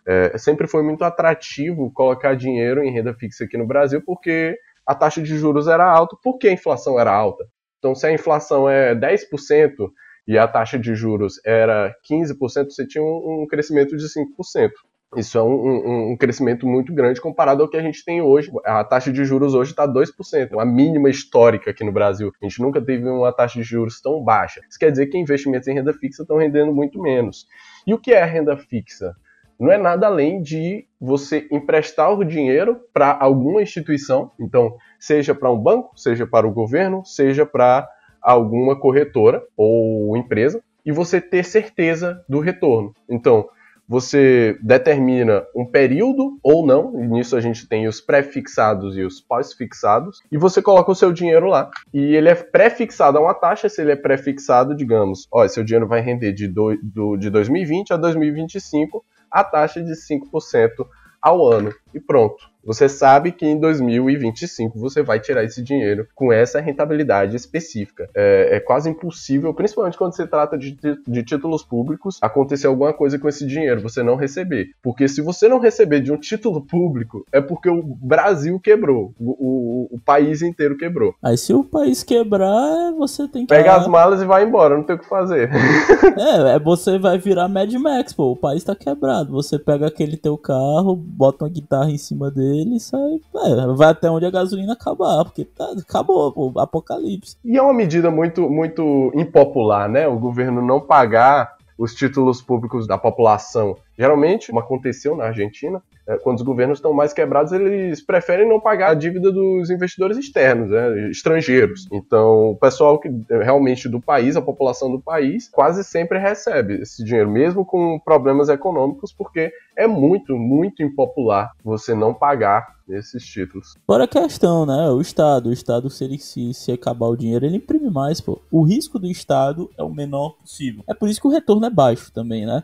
É, sempre foi muito atrativo colocar dinheiro em renda fixa aqui no Brasil, porque a taxa de juros era alta, porque a inflação era alta. Então, se a inflação é 10% e a taxa de juros era 15%, você tinha um, um crescimento de 5%. Isso é um, um, um, crescimento muito grande comparado ao que a gente tem hoje. A taxa de juros hoje está 2%, uma mínima histórica aqui no Brasil. A gente nunca teve uma taxa de juros tão baixa. Isso quer dizer que investimentos em renda fixa estão rendendo muito menos. E o que é a renda fixa? Não é nada além de você emprestar o dinheiro para alguma instituição, então, seja para um banco, seja para o governo, seja para alguma corretora ou empresa, e você ter certeza do retorno. Então, você determina um período ou não, nisso a gente tem os pré-fixados e os pós-fixados, e você coloca o seu dinheiro lá. E ele é pré-fixado a uma taxa, se ele é pré-fixado, digamos, ó, seu dinheiro vai render de, do, do, de 2020 a 2025 a taxa de 5% ao ano. E pronto. Você sabe que em 2025 você vai tirar esse dinheiro com essa rentabilidade específica. É, é quase impossível, principalmente quando se trata de, de, títulos públicos, acontecer alguma coisa com esse dinheiro, você não receber. Porque se você não receber de um título público, é porque o Brasil quebrou, o, o, o país inteiro quebrou. Aí se o país quebrar, você tem que. Pega as malas e vai embora, não tem o que fazer. é, é, você vai virar Mad Max, pô, o país tá quebrado. Você pega aquele teu carro, bota uma guitarra em cima dele e sai. É, vai até onde a gasolina acabar, porque tá, acabou, pô, apocalipse. E é uma medida muito, muito impopular, né? O governo não pagar os títulos públicos da população. Geralmente, como aconteceu na Argentina, quando os governos estão mais quebrados, eles preferem não pagar a dívida dos investidores externos, né, estrangeiros. Então, o pessoal que é, realmente do país, a população do país, quase sempre recebe esse dinheiro, mesmo com problemas econômicos, porque é muito, muito impopular você não pagar esses títulos. Fora a questão, né? O Estado. O Estado, se ele se, se acabar o dinheiro, ele imprime mais, pô. O risco do Estado é o menor possível. É por isso que o retorno é baixo também, né?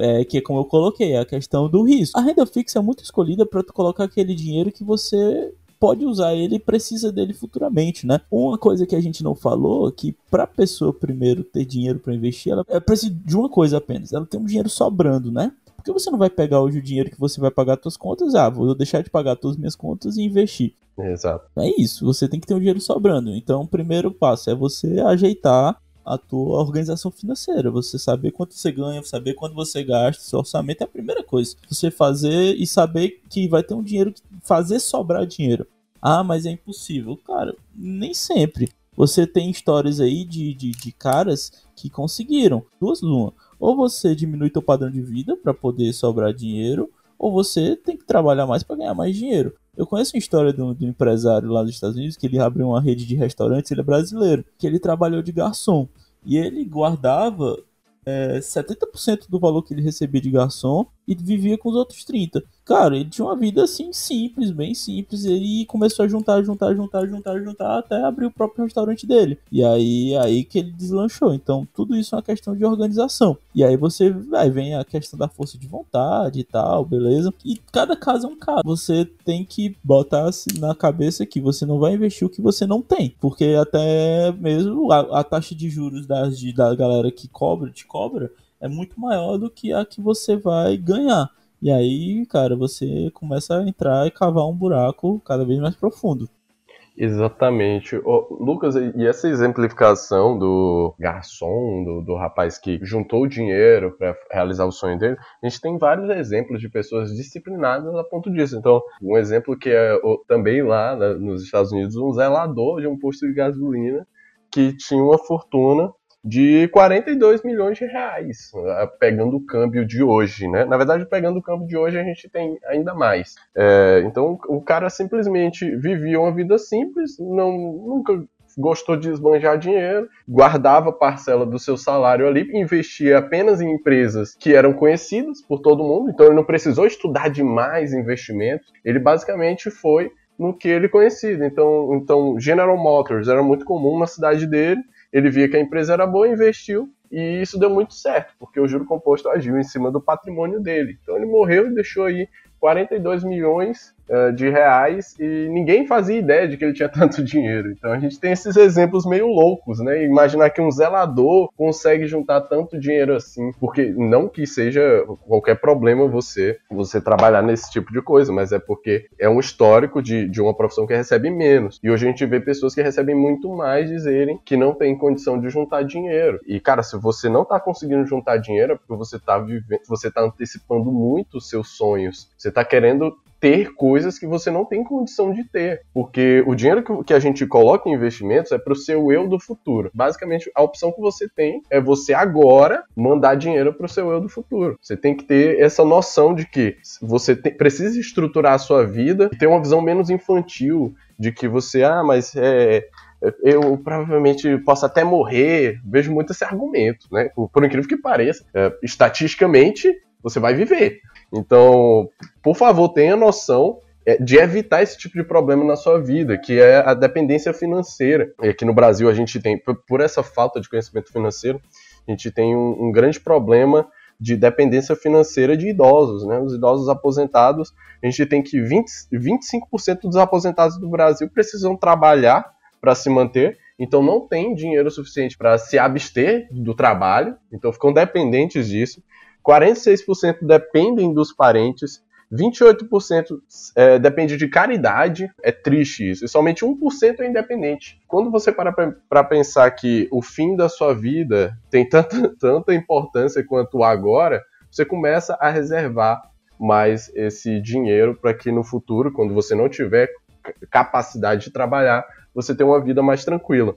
É, que é como eu coloquei, a questão do risco. A renda fixa é muito escolhida para tu colocar aquele dinheiro que você pode usar ele e precisa dele futuramente, né? Uma coisa que a gente não falou, que para pessoa primeiro ter dinheiro para investir, ela precisa de uma coisa apenas, ela tem um dinheiro sobrando, né? Porque você não vai pegar hoje o dinheiro que você vai pagar suas contas, ah, vou deixar de pagar todas as minhas contas e investir. Exato. É isso, você tem que ter um dinheiro sobrando. Então, o primeiro passo é você ajeitar a tua organização financeira. Você saber quanto você ganha, saber quanto você gasta, seu orçamento é a primeira coisa. Você fazer e saber que vai ter um dinheiro, fazer sobrar dinheiro. Ah, mas é impossível. Cara, nem sempre. Você tem histórias aí de, de, de caras que conseguiram. Duas uma. Ou você diminui teu padrão de vida para poder sobrar dinheiro, ou você tem que trabalhar mais para ganhar mais dinheiro. Eu conheço a história de um, empresário lá dos Estados Unidos que ele abriu uma rede de restaurantes, ele é brasileiro, que ele trabalhou de garçom. E ele guardava é, 70% do valor que ele recebia de garçom e vivia com os outros 30%. Cara, ele tinha uma vida assim simples, bem simples. Ele começou a juntar, juntar, juntar, juntar, juntar até abrir o próprio restaurante dele. E aí, aí que ele deslanchou. Então, tudo isso é uma questão de organização. E aí você vai vem a questão da força de vontade e tal, beleza? E cada caso é um caso. Você tem que botar na cabeça que você não vai investir o que você não tem, porque até mesmo a, a taxa de juros das, de, da galera que cobra, te cobra, é muito maior do que a que você vai ganhar. E aí, cara, você começa a entrar e cavar um buraco cada vez mais profundo. Exatamente. Ô, Lucas, e essa exemplificação do garçom, do, do rapaz que juntou o dinheiro para realizar o sonho dele, a gente tem vários exemplos de pessoas disciplinadas a ponto disso. Então, um exemplo que é também lá né, nos Estados Unidos, um zelador de um posto de gasolina que tinha uma fortuna de 42 milhões de reais, né, pegando o câmbio de hoje, né? Na verdade, pegando o câmbio de hoje, a gente tem ainda mais. É, então, o cara simplesmente vivia uma vida simples, não, nunca gostou de esbanjar dinheiro, guardava parcela do seu salário ali, investia apenas em empresas que eram conhecidas por todo mundo, então ele não precisou estudar demais investimentos, ele basicamente foi no que ele conhecia. Então, então General Motors era muito comum na cidade dele, ele via que a empresa era boa, investiu e isso deu muito certo, porque o juro composto agiu em cima do patrimônio dele. Então ele morreu e deixou aí 42 milhões uh, de reais e ninguém fazia ideia de que ele tinha tanto dinheiro. Então a gente tem esses exemplos meio loucos, né? Imaginar que um zelador consegue juntar tanto dinheiro assim, porque não que seja qualquer problema você você trabalhar nesse tipo de coisa, mas é porque é um histórico de, de uma profissão que recebe menos. E hoje a gente vê pessoas que recebem muito mais dizerem que não tem condição de juntar dinheiro. E cara, se você não tá conseguindo juntar dinheiro é porque você tá vivendo, você tá antecipando muito os seus sonhos. Você tá querendo ter coisas que você não tem condição de ter. Porque o dinheiro que a gente coloca em investimentos é para o seu eu do futuro. Basicamente, a opção que você tem é você agora mandar dinheiro para o seu eu do futuro. Você tem que ter essa noção de que você tem, precisa estruturar a sua vida e ter uma visão menos infantil de que você, ah, mas é, eu provavelmente posso até morrer. Vejo muito esse argumento, né? Por, por incrível que pareça, é, estatisticamente você vai viver. Então, por favor, tenha noção é, de evitar esse tipo de problema na sua vida, que é a dependência financeira. E aqui no Brasil a gente tem, por essa falta de conhecimento financeiro, a gente tem um, um grande problema de dependência financeira de idosos, né? Os idosos aposentados, a gente tem que 20, 25% dos aposentados do Brasil precisam trabalhar para se manter, então não tem dinheiro suficiente para se abster do trabalho, então ficam dependentes disso. 46% dependem dos parentes, 28% é, depende de caridade, é triste isso, e somente 1% é independente. Quando você para para pensar que o fim da sua vida tem tanta, tanta importância quanto agora, você começa a reservar mais esse dinheiro para que no futuro, quando você não tiver capacidade de trabalhar, você tenha uma vida mais tranquila.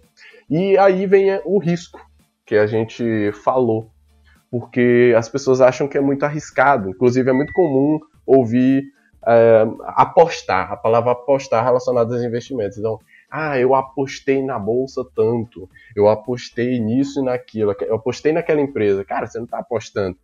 E aí vem o risco que a gente falou, porque as pessoas acham que é muito arriscado. Inclusive, é muito comum ouvir é, apostar, a palavra apostar relacionada aos investimentos. Então, ah, eu apostei na bolsa tanto, eu apostei nisso e naquilo, eu apostei naquela empresa. Cara, você não está apostando.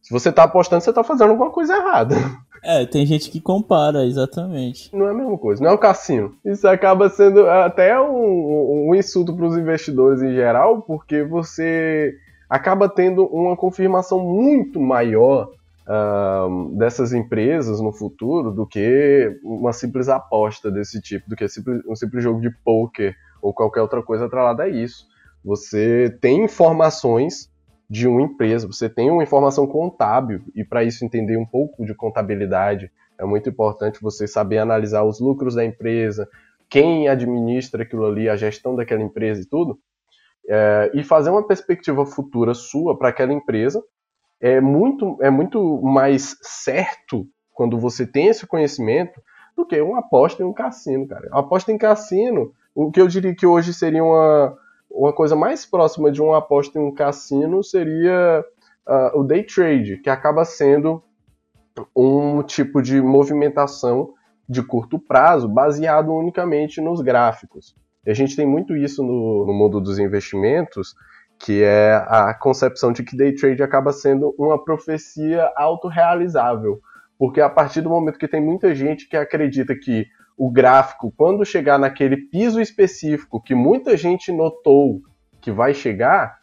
Se você está apostando, você está fazendo alguma coisa errada. É, tem gente que compara, exatamente. Não é a mesma coisa, não é o cassino. Isso acaba sendo até um, um insulto para os investidores em geral, porque você acaba tendo uma confirmação muito maior uh, dessas empresas no futuro do que uma simples aposta desse tipo, do que um simples jogo de poker ou qualquer outra coisa atrelada a isso. Você tem informações de uma empresa, você tem uma informação contábil, e para isso entender um pouco de contabilidade, é muito importante você saber analisar os lucros da empresa, quem administra aquilo ali, a gestão daquela empresa e tudo, é, e fazer uma perspectiva futura sua para aquela empresa é muito, é muito mais certo quando você tem esse conhecimento do que uma aposta em um cassino, cara. A aposta em cassino, o que eu diria que hoje seria uma, uma coisa mais próxima de uma aposta em um cassino seria uh, o day trade, que acaba sendo um tipo de movimentação de curto prazo baseado unicamente nos gráficos. E a gente tem muito isso no, no mundo dos investimentos, que é a concepção de que day trade acaba sendo uma profecia autorrealizável. Porque a partir do momento que tem muita gente que acredita que o gráfico, quando chegar naquele piso específico que muita gente notou que vai chegar,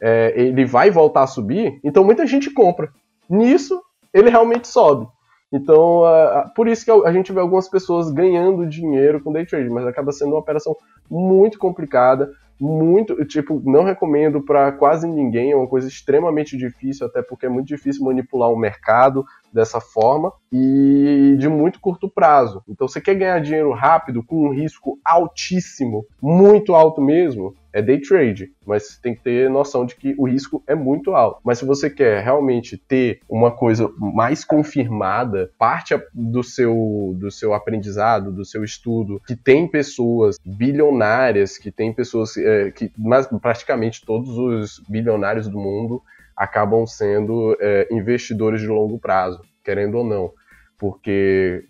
é, ele vai voltar a subir, então muita gente compra. Nisso, ele realmente sobe. Então, uh, por isso que a gente vê algumas pessoas ganhando dinheiro com day trade, mas acaba sendo uma operação muito complicada muito, tipo, não recomendo para quase ninguém, é uma coisa extremamente difícil, até porque é muito difícil manipular o mercado dessa forma e de muito curto prazo. Então, você quer ganhar dinheiro rápido com um risco altíssimo, muito alto mesmo, é day trade, mas tem que ter noção de que o risco é muito alto. Mas se você quer realmente ter uma coisa mais confirmada, parte do seu, do seu aprendizado, do seu estudo, que tem pessoas bilionárias, que tem pessoas é, que, mas praticamente todos os bilionários do mundo acabam sendo é, investidores de longo prazo, querendo ou não. Porque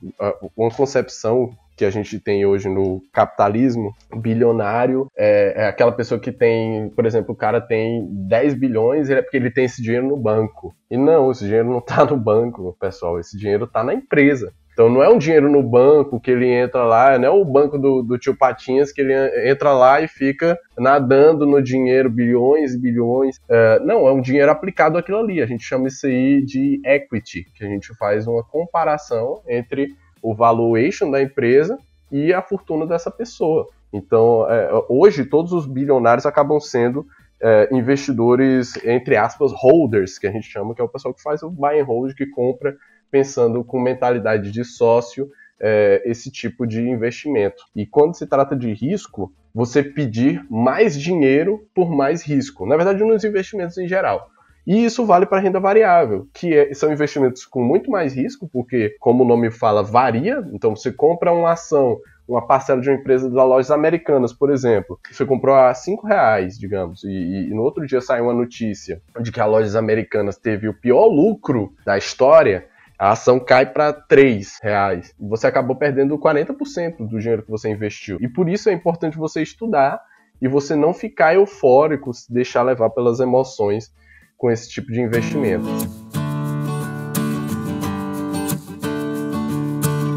uma concepção que a gente tem hoje no capitalismo bilionário é, é, aquela pessoa que tem, por exemplo, o cara tem 10 bilhões é porque ele tem esse dinheiro no banco. E não, esse dinheiro não está no banco, pessoal, esse dinheiro está na empresa. Então não é um dinheiro no banco que ele entra lá, não é o banco do, do tio Patinhas que ele entra lá e fica nadando no dinheiro, bilhões e bilhões. É, não, é um dinheiro aplicado àquilo ali. A gente chama isso aí de equity, que a gente faz uma comparação entre o valuation da empresa e a fortuna dessa pessoa. Então, é, hoje, todos os bilionários acabam sendo é, investidores, entre aspas, holders, que a gente chama, que é o pessoal que faz o buy and hold, que compra pensando com mentalidade de sócio é, esse tipo de investimento. E quando se trata de risco, você pedir mais dinheiro por mais risco. Na verdade, nos investimentos em geral. E isso vale para renda variável, que é, são investimentos com muito mais risco, porque, como o nome fala, varia. Então, você compra uma ação, uma parcela de uma empresa das lojas americanas, por exemplo. Você comprou a 5 reais, digamos, e, e, no outro dia saiu uma notícia de que a lojas americanas teve o pior lucro da história. A ação cai para 3 reais. Você acabou perdendo 40% do dinheiro que você investiu. E por isso é importante você estudar e você não ficar eufórico, se deixar levar pelas emoções com esse tipo de investimento.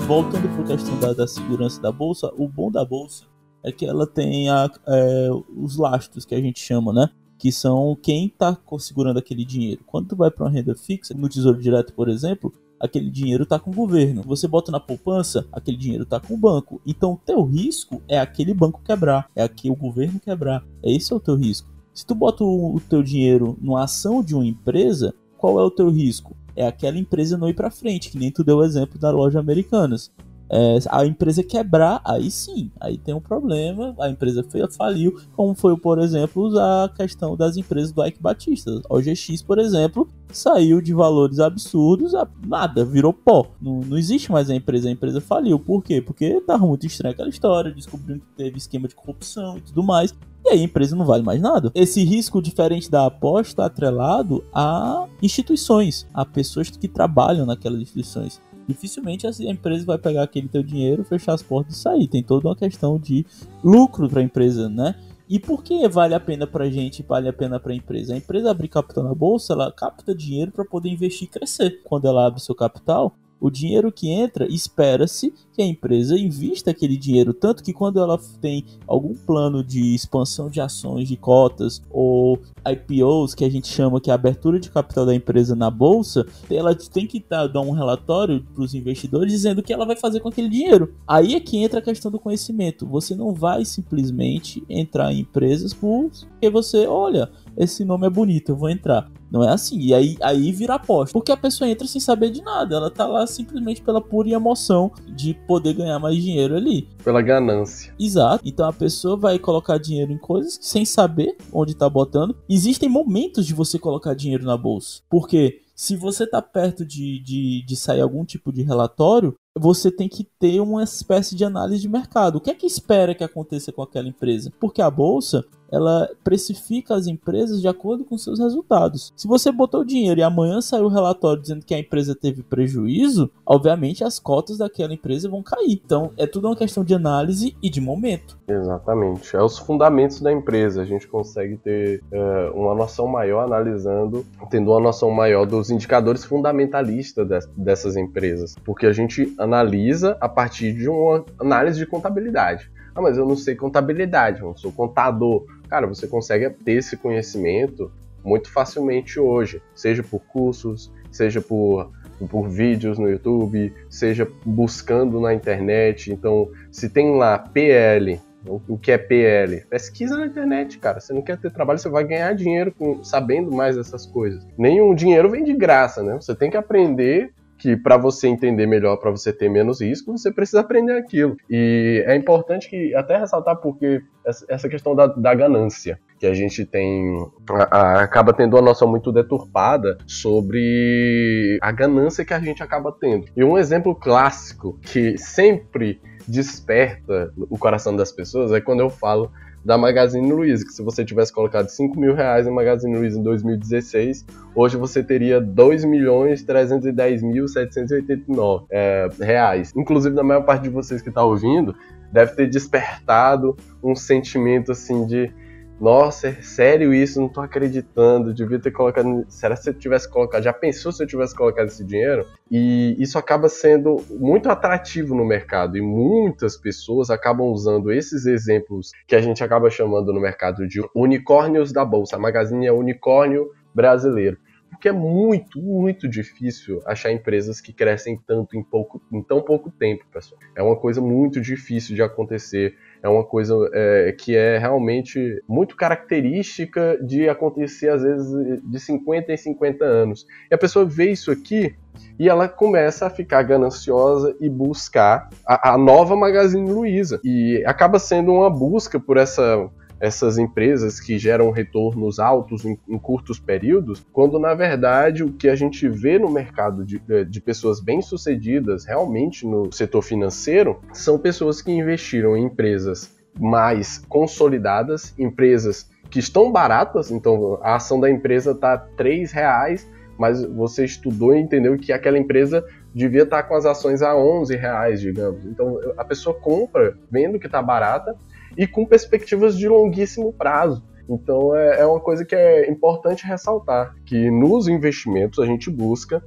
Voltando para a questão da, da, segurança da bolsa, o bom da bolsa é que ela tem a, é, os lastros que a gente chama, né? Que são quem está segurando aquele dinheiro. Quando tu vai para uma renda fixa, no Tesouro Direto, por exemplo, aquele dinheiro está com o governo. Você bota na poupança, aquele dinheiro está com o banco. Então, o teu risco é aquele banco quebrar, é aqui o governo quebrar. Esse é o teu risco. Se tu bota o teu dinheiro numa ação de uma empresa, qual é o teu risco? É aquela empresa não ir para frente, que nem tu deu o exemplo da loja Americanas. É, a empresa quebrar, aí sim, aí tem um problema, a empresa faliu, como foi, por exemplo, a questão das empresas do Ike Batista. O OGX, por exemplo, saiu de valores absurdos a nada, virou pó. Não, não existe mais a empresa, a empresa faliu. Por quê? Porque tava muito estranha aquela história, descobrindo que teve esquema de corrupção e tudo mais. E aí a empresa não vale mais nada. Esse risco diferente da aposta atrelado a instituições, a pessoas que trabalham naquelas instituições dificilmente a empresa vai pegar aquele teu dinheiro, fechar as portas e sair. Tem toda uma questão de lucro para a empresa, né? E por que vale a pena para a gente, vale a pena para a empresa? A empresa abrir capital na bolsa, ela capta dinheiro para poder investir e crescer. Quando ela abre seu capital, o dinheiro que entra, espera-se que a empresa invista aquele dinheiro, tanto que quando ela tem algum plano de expansão de ações, de cotas ou IPOs, que a gente chama que é a abertura de capital da empresa na bolsa, ela tem que dar, dar um relatório para os investidores dizendo o que ela vai fazer com aquele dinheiro. Aí é que entra a questão do conhecimento. Você não vai simplesmente entrar em empresas porque você, olha, esse nome é bonito, eu vou entrar. Não é assim. E aí, aí vira aposta. Porque a pessoa entra sem saber de nada. Ela tá lá simplesmente pela pura emoção de poder ganhar mais dinheiro ali. Pela ganância. Exato. Então a pessoa vai colocar dinheiro em coisas sem saber onde tá botando. Existem momentos de você colocar dinheiro na bolsa. Porque se você tá perto de, de, de sair algum tipo de relatório, você tem que ter uma espécie de análise de mercado. O que é que espera que aconteça com aquela empresa? Porque a bolsa, ela precifica as empresas de acordo com seus resultados. Se você botou dinheiro e amanhã saiu o relatório dizendo que a empresa teve prejuízo, obviamente as cotas daquela empresa vão cair. Então é tudo uma questão de análise e de momento. Exatamente. É os fundamentos da empresa. A gente consegue ter uh, uma noção maior analisando, tendo uma noção maior dos indicadores fundamentalistas dessas empresas. Porque a gente analisa a partir de uma análise de contabilidade. Ah, mas eu não sei contabilidade, eu não sou contador. Cara, você consegue ter esse conhecimento muito facilmente hoje, seja por cursos, seja por, por vídeos no YouTube, seja buscando na internet. Então, se tem lá PL, o que é PL? Pesquisa na internet, cara. Você não quer ter trabalho, você vai ganhar dinheiro com, sabendo mais dessas coisas. Nenhum dinheiro vem de graça, né? Você tem que aprender que para você entender melhor, para você ter menos risco, você precisa aprender aquilo. E é importante que até ressaltar porque essa questão da, da ganância que a gente tem a, a, acaba tendo uma noção muito deturpada sobre a ganância que a gente acaba tendo. E um exemplo clássico que sempre desperta o coração das pessoas é quando eu falo da Magazine Luiza, que se você tivesse colocado 5 mil reais em Magazine Luiza em 2016, hoje você teria 2 milhões 310 mil 789 é, reais. Inclusive, na maior parte de vocês que está ouvindo, deve ter despertado um sentimento assim de nossa, é sério isso? Não tô acreditando. Devia ter colocado. Será que se eu tivesse colocado? Já pensou se eu tivesse colocado esse dinheiro? E isso acaba sendo muito atrativo no mercado. E muitas pessoas acabam usando esses exemplos que a gente acaba chamando no mercado de unicórnios da bolsa. A Magazine é unicórnio brasileiro. Porque é muito, muito difícil achar empresas que crescem tanto em, pouco, em tão pouco tempo, pessoal. É uma coisa muito difícil de acontecer é uma coisa é, que é realmente muito característica de acontecer, às vezes, de 50 em 50 anos. E a pessoa vê isso aqui e ela começa a ficar gananciosa e buscar a, a nova Magazine Luiza. E acaba sendo uma busca por essa essas empresas que geram retornos altos em, em, curtos períodos, quando na verdade o que a gente vê no mercado de, de pessoas bem-sucedidas realmente no setor financeiro são pessoas que investiram em empresas mais consolidadas, empresas que estão baratas, então a ação da empresa está R$ reais, mas você estudou e entendeu que aquela empresa devia estar tá com as ações a 11 reais, digamos. Então a pessoa compra vendo que está barata e com perspectivas de longuíssimo prazo. Então é, é uma coisa que é importante ressaltar, que nos investimentos a gente busca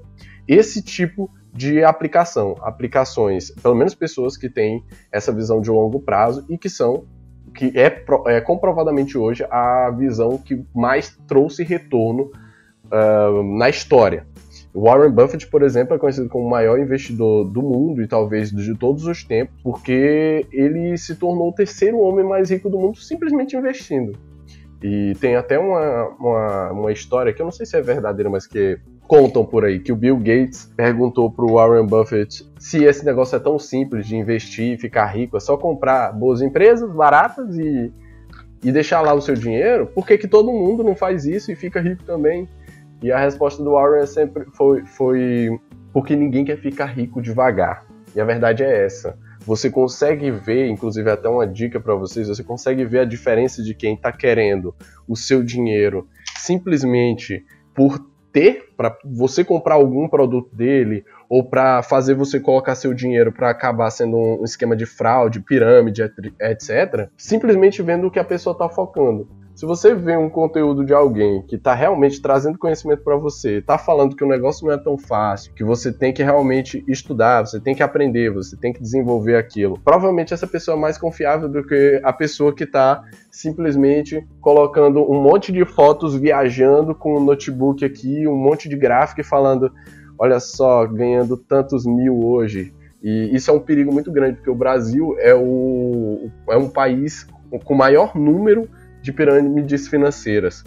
esse tipo de aplicação, aplicações, pelo menos pessoas que têm essa visão de longo prazo e que são que é, é comprovadamente hoje a visão que mais trouxe retorno uh, na história. Warren Buffett, por exemplo, é conhecido como o maior investidor do mundo e talvez de todos os tempos, porque ele se tornou o terceiro homem mais rico do mundo simplesmente investindo. E tem até uma, uma, uma história que eu não sei se é verdadeira, mas que contam por aí que o Bill Gates perguntou pro Warren Buffett se esse negócio é tão simples de investir e ficar rico, é só comprar boas empresas baratas e, e deixar lá o seu dinheiro, por que, que todo mundo não faz isso e fica rico também? E a resposta do Warren sempre foi, foi porque ninguém quer ficar rico devagar. E a verdade é essa. Você consegue ver, inclusive até uma dica para vocês, você consegue ver a diferença de quem está querendo o seu dinheiro simplesmente por ter para você comprar algum produto dele ou para fazer você colocar seu dinheiro para acabar sendo um esquema de fraude, pirâmide, etc. Simplesmente vendo o que a pessoa está focando. Se você vê um conteúdo de alguém que está realmente trazendo conhecimento para você, está falando que o negócio não é tão fácil, que você tem que realmente estudar, você tem que aprender, você tem que desenvolver aquilo, provavelmente essa pessoa é mais confiável do que a pessoa que está simplesmente colocando um monte de fotos viajando com o um notebook aqui, um monte de gráfico e falando: olha só, ganhando tantos mil hoje. E isso é um perigo muito grande, porque o Brasil é, o, é um país com maior número de pirâmides financeiras.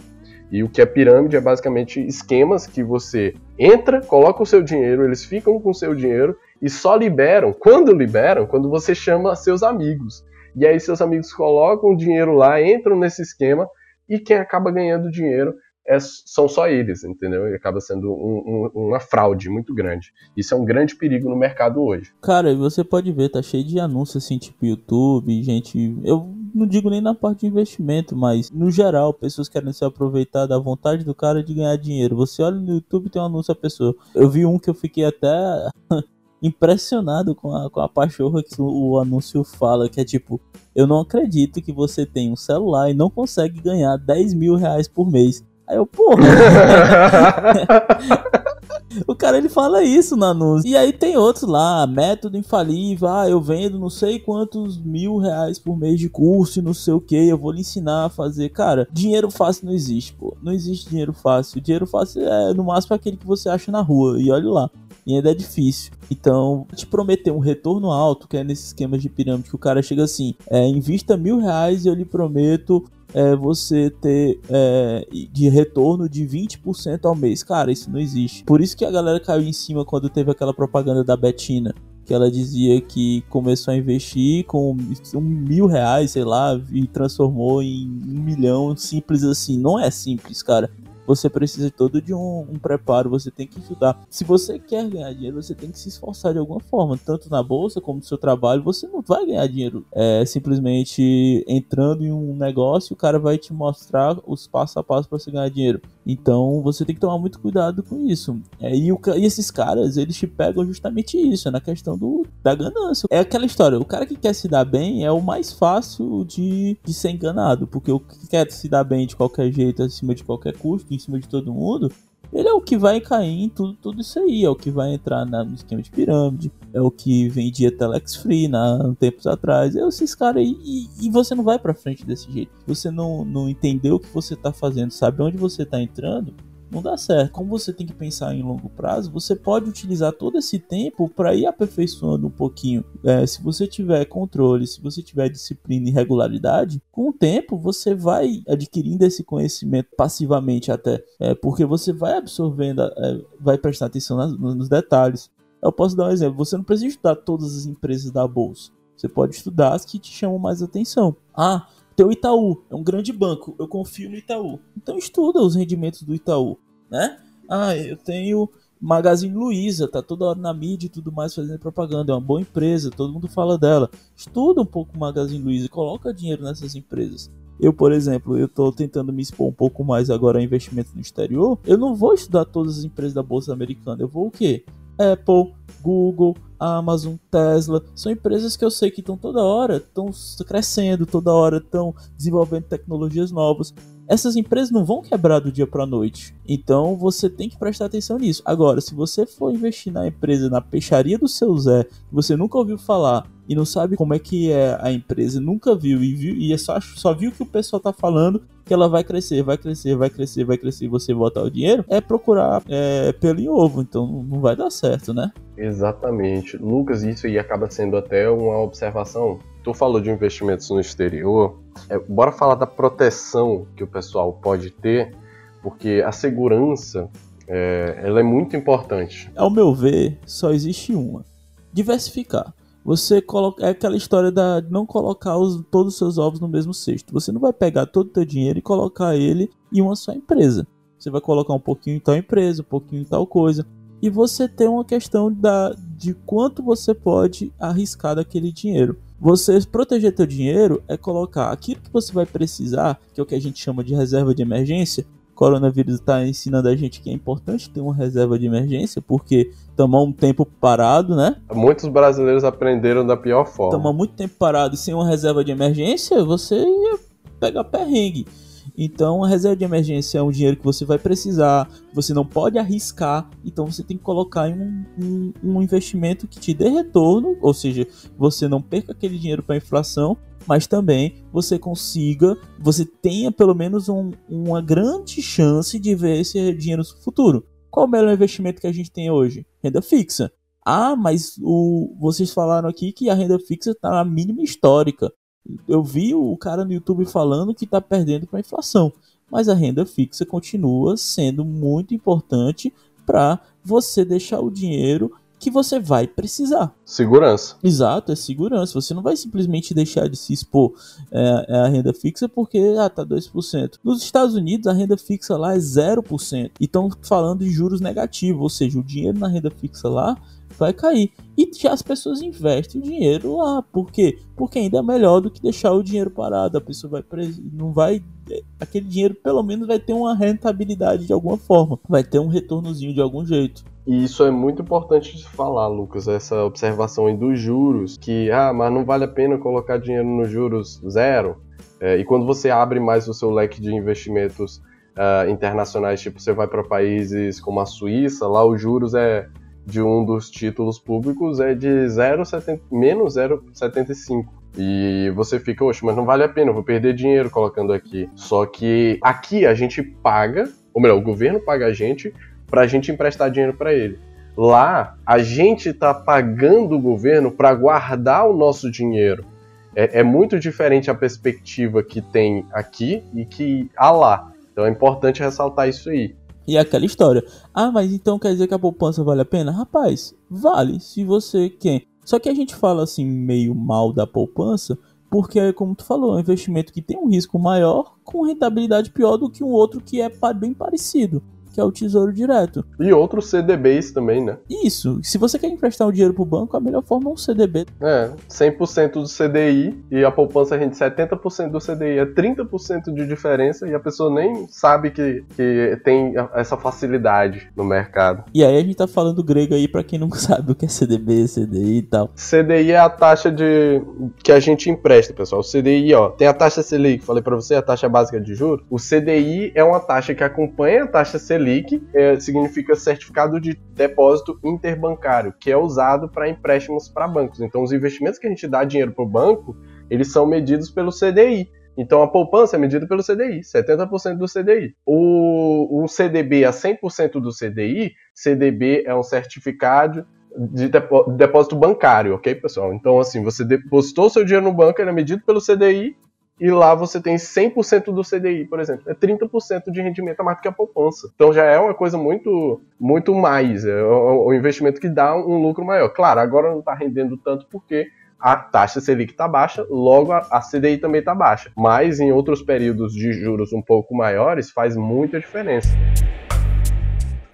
E o que é pirâmide é basicamente esquemas que você entra, coloca o seu dinheiro, eles ficam com o seu dinheiro e só liberam, quando liberam, quando você chama seus amigos. E aí seus amigos colocam o dinheiro lá, entram nesse esquema e quem acaba ganhando dinheiro é, são só eles, entendeu? E acaba sendo um, um, uma fraude muito grande. Isso é um grande perigo no mercado hoje. Cara, você pode ver, tá cheio de anúncios assim, tipo YouTube, gente. Eu não digo nem na parte de investimento, mas no geral, pessoas querem se aproveitar da vontade do cara de ganhar dinheiro. Você olha no YouTube tem um anúncio a pessoa. Eu vi um que eu fiquei até impressionado com a, com a pachorra que o, o, anúncio fala, que é tipo, eu não acredito que você tem um celular e não consegue ganhar 10 mil reais por mês. Aí eu, porra. O cara ele fala isso no anúncio. E aí tem outros lá, método infalível. Ah, eu vendo não sei quantos mil reais por mês de curso e não sei o que. Eu vou lhe ensinar a fazer. Cara, dinheiro fácil não existe, pô. Não existe dinheiro fácil. Dinheiro fácil é no máximo aquele que você acha na rua. E olha lá. E ainda é difícil. Então, te prometer um retorno alto, que é nesse esquema de pirâmide, que o cara chega assim: é, invista mil reais e eu lhe prometo é, você ter é, de retorno de 20% ao mês. Cara, isso não existe. Por isso que a galera caiu em cima quando teve aquela propaganda da Betina. Que ela dizia que começou a investir com um mil reais, sei lá, e transformou em um milhão. Simples assim. Não é simples, cara você precisa todo de um, um, preparo, você tem que estudar. Se você quer ganhar dinheiro, você tem que se esforçar de alguma forma, tanto na bolsa como no seu trabalho. Você não vai ganhar dinheiro é, simplesmente entrando em um negócio, o cara vai te mostrar os passo a passo para você ganhar dinheiro. Então você tem que tomar muito cuidado com isso. É, e, o, e, esses caras, eles te pegam justamente isso, é na questão do, da ganância. É aquela história, o cara que quer se dar bem é o mais fácil de, de ser enganado, porque o que quer se dar bem de qualquer jeito, acima de qualquer custo, em cima de todo mundo, ele é o que vai cair em tudo, tudo isso aí, é o que vai entrar na, no esquema de pirâmide, é o que vendia Telex Free na, tempos atrás, é esses caras aí, e, e, você não vai pra frente desse jeito. Você não, não entendeu o que você tá fazendo, sabe onde você tá entrando, não dá certo. Como você tem que pensar em longo prazo, você pode utilizar todo esse tempo para ir aperfeiçoando um pouquinho. É, se você tiver controle, se você tiver disciplina e regularidade, com o tempo você vai adquirindo esse conhecimento passivamente até, é, porque você vai absorvendo, é, vai prestar atenção nas, nos detalhes. Eu posso dar um exemplo. Você não precisa estudar todas as empresas da bolsa. Você pode estudar as que te chamam mais atenção. Ah, tem o Itaú, é um grande banco, eu confio no Itaú. Então estuda os rendimentos do Itaú, né? Ah, eu tenho Magazine Luiza, tá toda hora na mídia e tudo mais fazendo propaganda, é uma boa empresa, todo mundo fala dela. Estuda um pouco o Magazine Luiza, coloca dinheiro nessas empresas. Eu, por exemplo, eu estou tentando me expor um pouco mais agora a investimento no exterior. Eu não vou estudar todas as empresas da bolsa americana. Eu vou o quê? Apple, Google, Amazon, Tesla, são empresas que eu sei que estão toda hora, estão crescendo, toda hora estão desenvolvendo tecnologias novas. Essas empresas não vão quebrar do dia para a noite. Então você tem que prestar atenção nisso. Agora, se você for investir na empresa, na peixaria do seu Zé, que você nunca ouviu falar e não sabe como é que é a empresa, nunca viu e viu e é só, só viu que o pessoal tá falando que ela vai crescer, vai crescer, vai crescer, vai crescer e você botar o dinheiro, é procurar é, pelo em ovo. Então não vai dar certo, né? Exatamente. Lucas, isso aí acaba sendo até uma observação. Tu falou de investimentos no exterior. É, bora falar da proteção que o pessoal pode ter, porque a segurança É, ela é muito importante. Ao meu ver, só existe uma: diversificar. Você coloca é aquela história da não colocar os, todos os seus ovos no mesmo cesto. Você não vai pegar todo o teu dinheiro e colocar ele em uma só empresa. Você vai colocar um pouquinho em tal empresa, um pouquinho em tal coisa. E você tem uma questão da, de quanto você pode arriscar daquele dinheiro. Você proteger teu dinheiro é colocar aquilo que você vai precisar, que é o que a gente chama de reserva de emergência. Coronavírus está ensinando a gente que é importante ter uma reserva de emergência, porque tomar um tempo parado, né? Muitos brasileiros aprenderam da pior forma. Tomar muito tempo parado e sem uma reserva de emergência, você ia pegar perrengue. Então, a reserva de emergência é um dinheiro que você vai precisar, você não pode arriscar, então você tem que colocar em um, um, um investimento que te dê retorno, ou seja, você não perca aquele dinheiro para a inflação, mas também você consiga, você tenha pelo menos um, uma grande chance de ver esse dinheiro no futuro. Qual o melhor investimento que a gente tem hoje? Renda fixa. Ah, mas o, vocês falaram aqui que a renda fixa está na mínima histórica eu vi o cara no YouTube falando que está perdendo para a inflação, mas a renda fixa continua sendo muito importante para você deixar o dinheiro que você vai precisar. Segurança. Exato, é segurança. Você não vai simplesmente deixar de se expor é, é a renda fixa porque ah, tá 2%. Nos Estados Unidos, a renda fixa lá é 0%. E estão falando de juros negativos, ou seja, o dinheiro na renda fixa lá vai cair. E já as pessoas investem o dinheiro lá. Por quê? Porque ainda é melhor do que deixar o dinheiro parado. A pessoa vai não vai é, aquele dinheiro pelo menos vai ter uma rentabilidade de alguma forma, vai ter um retornozinho de algum jeito. E isso é muito importante de falar, Lucas, essa observação aí dos juros, que ah, mas não vale a pena colocar dinheiro nos juros zero. É, e quando você abre mais o seu leque de investimentos uh, internacionais, tipo você vai para países como a Suíça, lá os juros é de um dos títulos públicos é de 0,70, menos 0,75. E você fica, oxe, mas não vale a pena, eu vou perder dinheiro colocando aqui. Só que aqui a gente paga, ou melhor, o governo paga a gente para a gente emprestar dinheiro para ele. Lá, a gente está pagando o governo para guardar o nosso dinheiro. É, é, muito diferente a perspectiva que tem aqui e que há lá. Então é importante ressaltar isso aí. E é aquela história. Ah, mas então quer dizer que a poupança vale a pena? Rapaz, vale se você quer. Só que a gente fala assim meio mal da poupança, porque como tu falou, é um investimento que tem um risco maior com rentabilidade pior do que um outro que é bem parecido que é o Tesouro Direto. E outros CDBs também, né? Isso. Se você quer emprestar o um dinheiro pro banco, a melhor forma é um CDB. É, 100% do CDI e a poupança rende 70% do CDI. É 30% de diferença e a pessoa nem sabe que, que tem essa facilidade no mercado. E aí a gente tá falando grego aí para quem não sabe o que é CDB, CDI e tal. CDI é a taxa de que a gente empresta, pessoal. O CDI, ó, tem a taxa Selic, falei para você, a taxa básica de juros. O CDI é uma taxa que acompanha a taxa Selic Selic é, significa certificado de depósito interbancário, que é usado para empréstimos para bancos. Então, os investimentos que a gente dá dinheiro para o banco, eles são medidos pelo CDI. Então, a poupança é medida pelo CDI, 70% do CDI. O, o CDB a 100% do CDI, CDB é um certificado de depósito bancário, ok, pessoal? Então, assim, você depositou seu dinheiro no banco, ele é medido pelo CDI e lá você tem 100% do CDI, por exemplo. É 30% de rendimento a mais do que a poupança. Então já é uma coisa muito muito mais. É o investimento que dá um lucro maior. Claro, agora não está rendendo tanto porque a taxa Selic está baixa, logo a, CDI também está baixa. Mas em outros períodos de juros um pouco maiores faz muita diferença.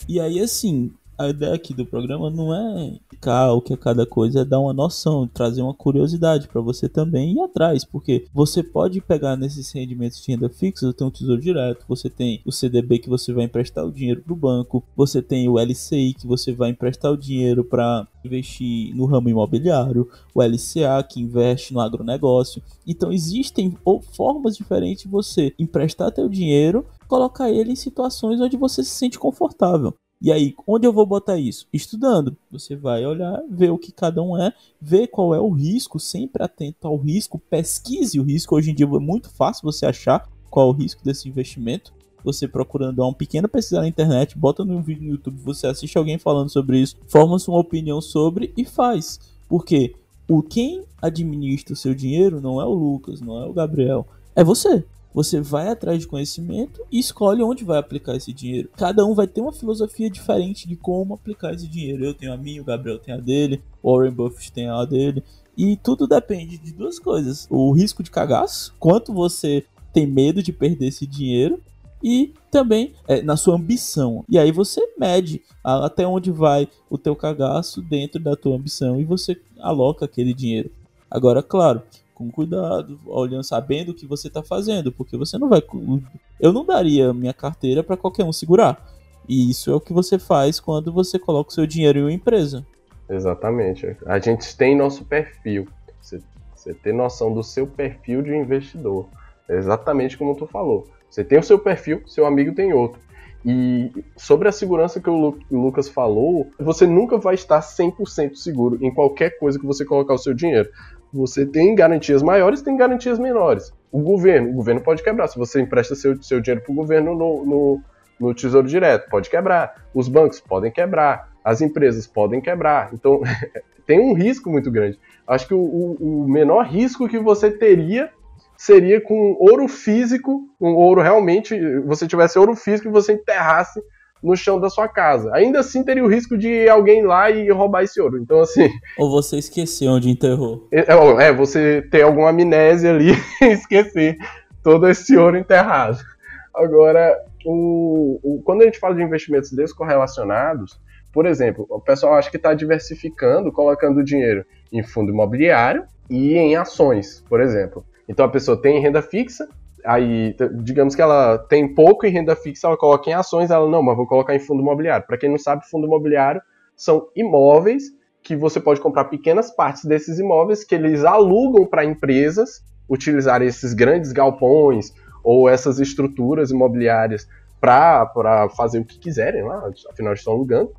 E aí, assim, a ideia aqui do programa não é ficar o que é cada coisa, é dar uma noção, trazer uma curiosidade para você também ir atrás, porque você pode pegar nesses rendimentos de renda fixa, você tem um tesouro direto, você tem o CDB que você vai emprestar o dinheiro para o banco, você tem o LCI que você vai emprestar o dinheiro para investir no ramo imobiliário, o LCA que investe no agronegócio. Então existem formas diferentes de você emprestar teu dinheiro, colocar ele em situações onde você se sente confortável. E aí, onde eu vou botar isso? Estudando. Você vai olhar, ver o que cada um é, ver qual é o risco, sempre atento ao risco, pesquise o risco. Hoje em dia é muito fácil você achar qual é o risco desse investimento. Você procurando dar uma pequena pesquisa na internet, bota no vídeo no YouTube, você assiste alguém falando sobre isso, forma sua opinião sobre e faz. Porque o quem administra o seu dinheiro não é o Lucas, não é o Gabriel, é você. Você vai atrás de conhecimento e escolhe onde vai aplicar esse dinheiro. Cada um vai ter uma filosofia diferente de como aplicar esse dinheiro. Eu tenho a minha, o Gabriel tem a dele, o Warren Buffett tem a dele. E tudo depende de duas coisas: o risco de cagaço, quanto você tem medo de perder esse dinheiro, e também é, na sua ambição. E aí você mede até onde vai o teu cagaço dentro da tua ambição e você aloca aquele dinheiro. Agora, claro, com cuidado, olhando, sabendo o que você está fazendo, porque você não vai. Eu não daria minha carteira para qualquer um segurar. E isso é o que você faz quando você coloca o seu dinheiro em uma empresa. Exatamente. A gente tem nosso perfil. Você, você tem noção do seu perfil de investidor. É exatamente como tu falou. Você tem o seu perfil, seu amigo tem outro. E sobre a segurança que o Lucas falou, você nunca vai estar 100% seguro em qualquer coisa que você colocar o seu dinheiro. Você tem garantias maiores, tem garantias menores. O governo, o governo pode quebrar. Se você empresta seu, seu dinheiro para o governo no, no, no Tesouro Direto, pode quebrar. Os bancos podem quebrar. As empresas podem quebrar. Então, tem um risco muito grande. Acho que o, o, o menor risco que você teria seria com ouro físico, um ouro realmente, você tivesse ouro físico e você enterrasse no chão da sua casa. Ainda assim teria o risco de alguém ir lá e roubar esse ouro. Então, assim. Ou você esquecer onde enterrou. É, é, é você ter alguma amnésia ali e esquecer todo esse ouro enterrado. Agora, o, o, quando a gente fala de investimentos descorrelacionados, por exemplo, o pessoal acha que está diversificando, colocando dinheiro em fundo imobiliário e em ações, por exemplo. Então a pessoa tem renda fixa, aí digamos que ela tem pouco em renda fixa, ela coloca em ações, ela não, mas vou colocar em fundo imobiliário. Para quem não sabe, fundo imobiliário são imóveis que você pode comprar pequenas partes desses imóveis que eles alugam para empresas utilizar esses grandes galpões ou essas estruturas imobiliárias para fazer o que quiserem lá, afinal estão alugando.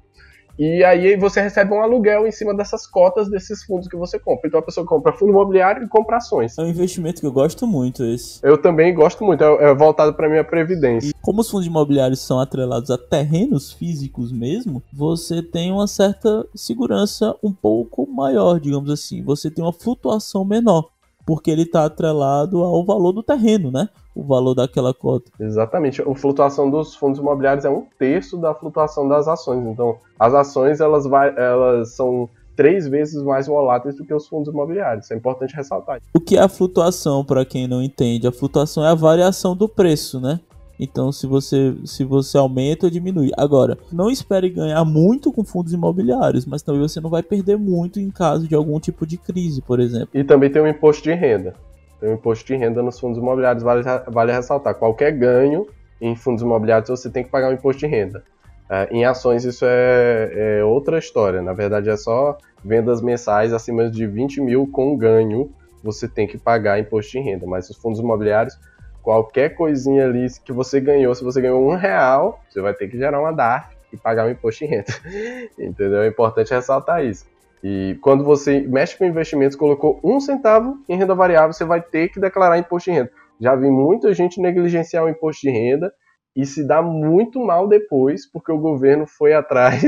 E aí você recebe um aluguel em cima dessas cotas desses fundos que você compra. Então a pessoa compra fundo imobiliário e compra ações. É um investimento que eu gosto muito esse. Eu também gosto muito, é, é voltado para minha previdência. E como os fundos imobiliários são atrelados a terrenos físicos mesmo, você tem uma certa segurança um pouco maior, digamos assim. Você tem uma flutuação menor porque ele está atrelado ao valor do terreno, né? O valor daquela cota. Exatamente. A flutuação dos fundos imobiliários é um terço da flutuação das ações. Então, as ações elas, vai, elas são três vezes mais voláteis do que os fundos imobiliários. Isso é importante ressaltar. O que é a flutuação, para quem não entende? A flutuação é a variação do preço, né? Então, se você, se você aumenta ou diminui. Agora, não espere ganhar muito com fundos imobiliários, mas também você não vai perder muito em caso de algum tipo de crise, por exemplo. E também tem o imposto de renda. Tem o imposto de renda nos fundos imobiliários, vale, vale ressaltar. Qualquer ganho em fundos imobiliários você tem que pagar o imposto de renda. É, em ações isso é, é, outra história. Na verdade é só vendas mensais acima de 20 mil com ganho você tem que pagar imposto de renda. Mas os fundos imobiliários qualquer coisinha ali que você ganhou, se você ganhou um real, você vai ter que gerar uma DARF e pagar um imposto de renda. Entendeu? É importante ressaltar isso. E quando você mexe com investimentos, colocou um centavo em renda variável, você vai ter que declarar imposto de renda. Já vi muita gente negligenciar o imposto de renda e se dá muito mal depois, porque o governo foi atrás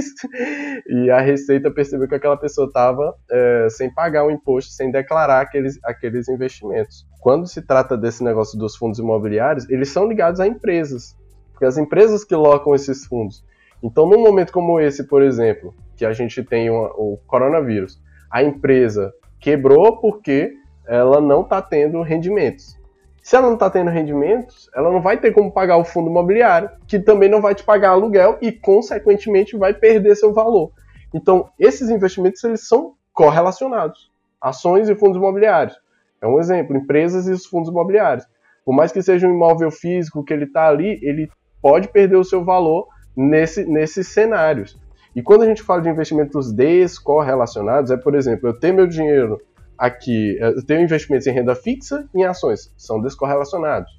e a Receita percebeu que aquela pessoa estava é, sem pagar o imposto, sem declarar aqueles, aqueles investimentos. Quando se trata desse negócio dos fundos imobiliários, eles são ligados a empresas, porque as empresas que locam esses fundos. Então, num momento como esse, por exemplo, que a gente tem uma, o coronavírus, a empresa quebrou porque ela não está tendo rendimentos. Se ela não está tendo rendimentos, ela não vai ter como pagar o fundo imobiliário, que também não vai te pagar aluguel e, consequentemente, vai perder seu valor. Então, esses investimentos eles são correlacionados. Ações e fundos imobiliários. É um exemplo, empresas e os fundos imobiliários. Por mais que seja um imóvel físico que ele está ali, ele pode perder o seu valor nesse, nesses cenários. E quando a gente fala de investimentos descorrelacionados, é, por exemplo, eu tenho meu dinheiro aqui, eh, eu tenho investimentos em renda fixa e em ações, são descorrelacionados.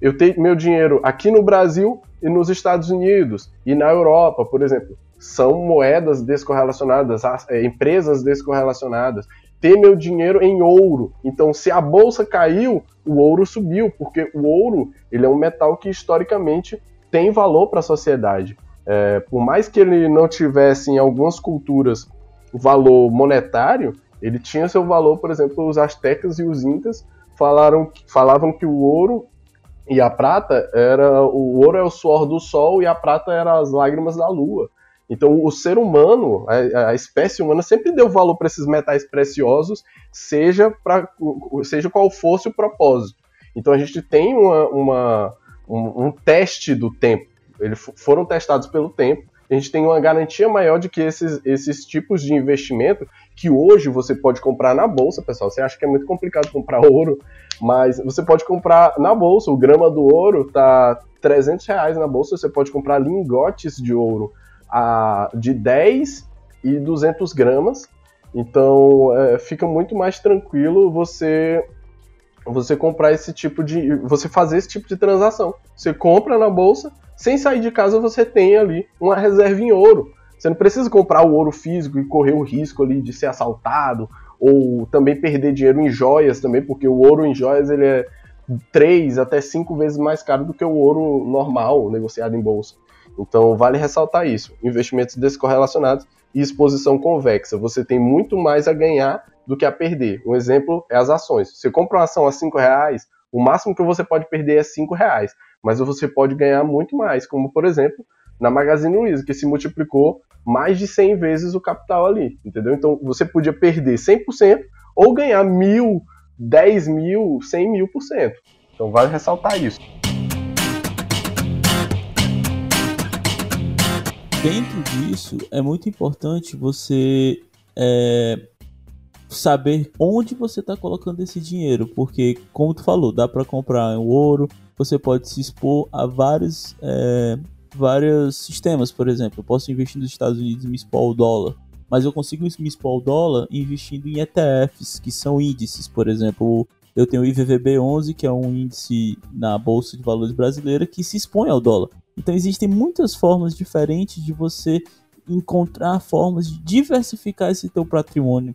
Eu tenho meu dinheiro aqui no Brasil e nos Estados Unidos e na Europa, por exemplo, são moedas descorrelacionadas, eh, empresas descorrelacionadas. Ter meu dinheiro em ouro. Então, se a bolsa caiu, o ouro subiu, porque o ouro ele é um metal que historicamente tem valor para a sociedade. É, por mais que ele não tivesse em algumas culturas valor monetário, ele tinha seu valor, por exemplo, os astecas e os incas falaram, falavam que o ouro E a prata era. O ouro é o suor do sol e a prata era as lágrimas da lua. Então, o ser humano, a, a espécie humana, sempre deu valor para esses metais preciosos, seja, pra, seja qual fosse o propósito. Então, a gente tem uma, uma um, um, teste do tempo. Eles foram testados pelo tempo. A gente tem uma garantia maior de que esses, esses tipos de investimento, que hoje você pode comprar na bolsa, pessoal. Você acha que é muito complicado comprar ouro, mas você pode comprar na bolsa. O grama do ouro tá 300 reais na bolsa. Você pode comprar lingotes de ouro a, de 10 e 200 gramas. Então é, fica muito mais tranquilo você você comprar esse tipo de. você fazer esse tipo de transação. Você compra na bolsa, sem sair de casa você tem ali uma reserva em ouro. Você não precisa comprar o ouro físico e correr o risco ali de ser assaltado ou também perder dinheiro em joias também, porque o ouro em joias ele é três até cinco vezes mais caro do que o ouro normal negociado em bolsa. Então, vale ressaltar isso. Investimentos descorrelacionados e exposição convexa. Você tem muito mais a ganhar do que a perder. Um exemplo é as ações. Você compra uma ação a cinco reais, o máximo que você pode perder é cinco reais, mas você pode ganhar muito mais, como por exemplo na Magazine Luiza, que se multiplicou mais de 100 vezes o capital ali, entendeu? Então você podia perder 100% ou ganhar mil, 10 mil, 100 mil por cento. Então vale ressaltar isso. dentro disso, é muito importante você é, saber onde você está colocando esse dinheiro, porque, como tu falou, dá para comprar o ouro, você pode se expor a vários, é, vários sistemas, por exemplo, eu posso investir nos Estados Unidos e me expor ao dólar, mas eu consigo me expor ao dólar investindo em ETFs, que são índices, por exemplo, eu tenho o IVVB11, que é um índice na Bolsa de Valores brasileira que se expõe ao dólar. Então existem muitas formas diferentes de você encontrar formas de diversificar esse teu patrimônio.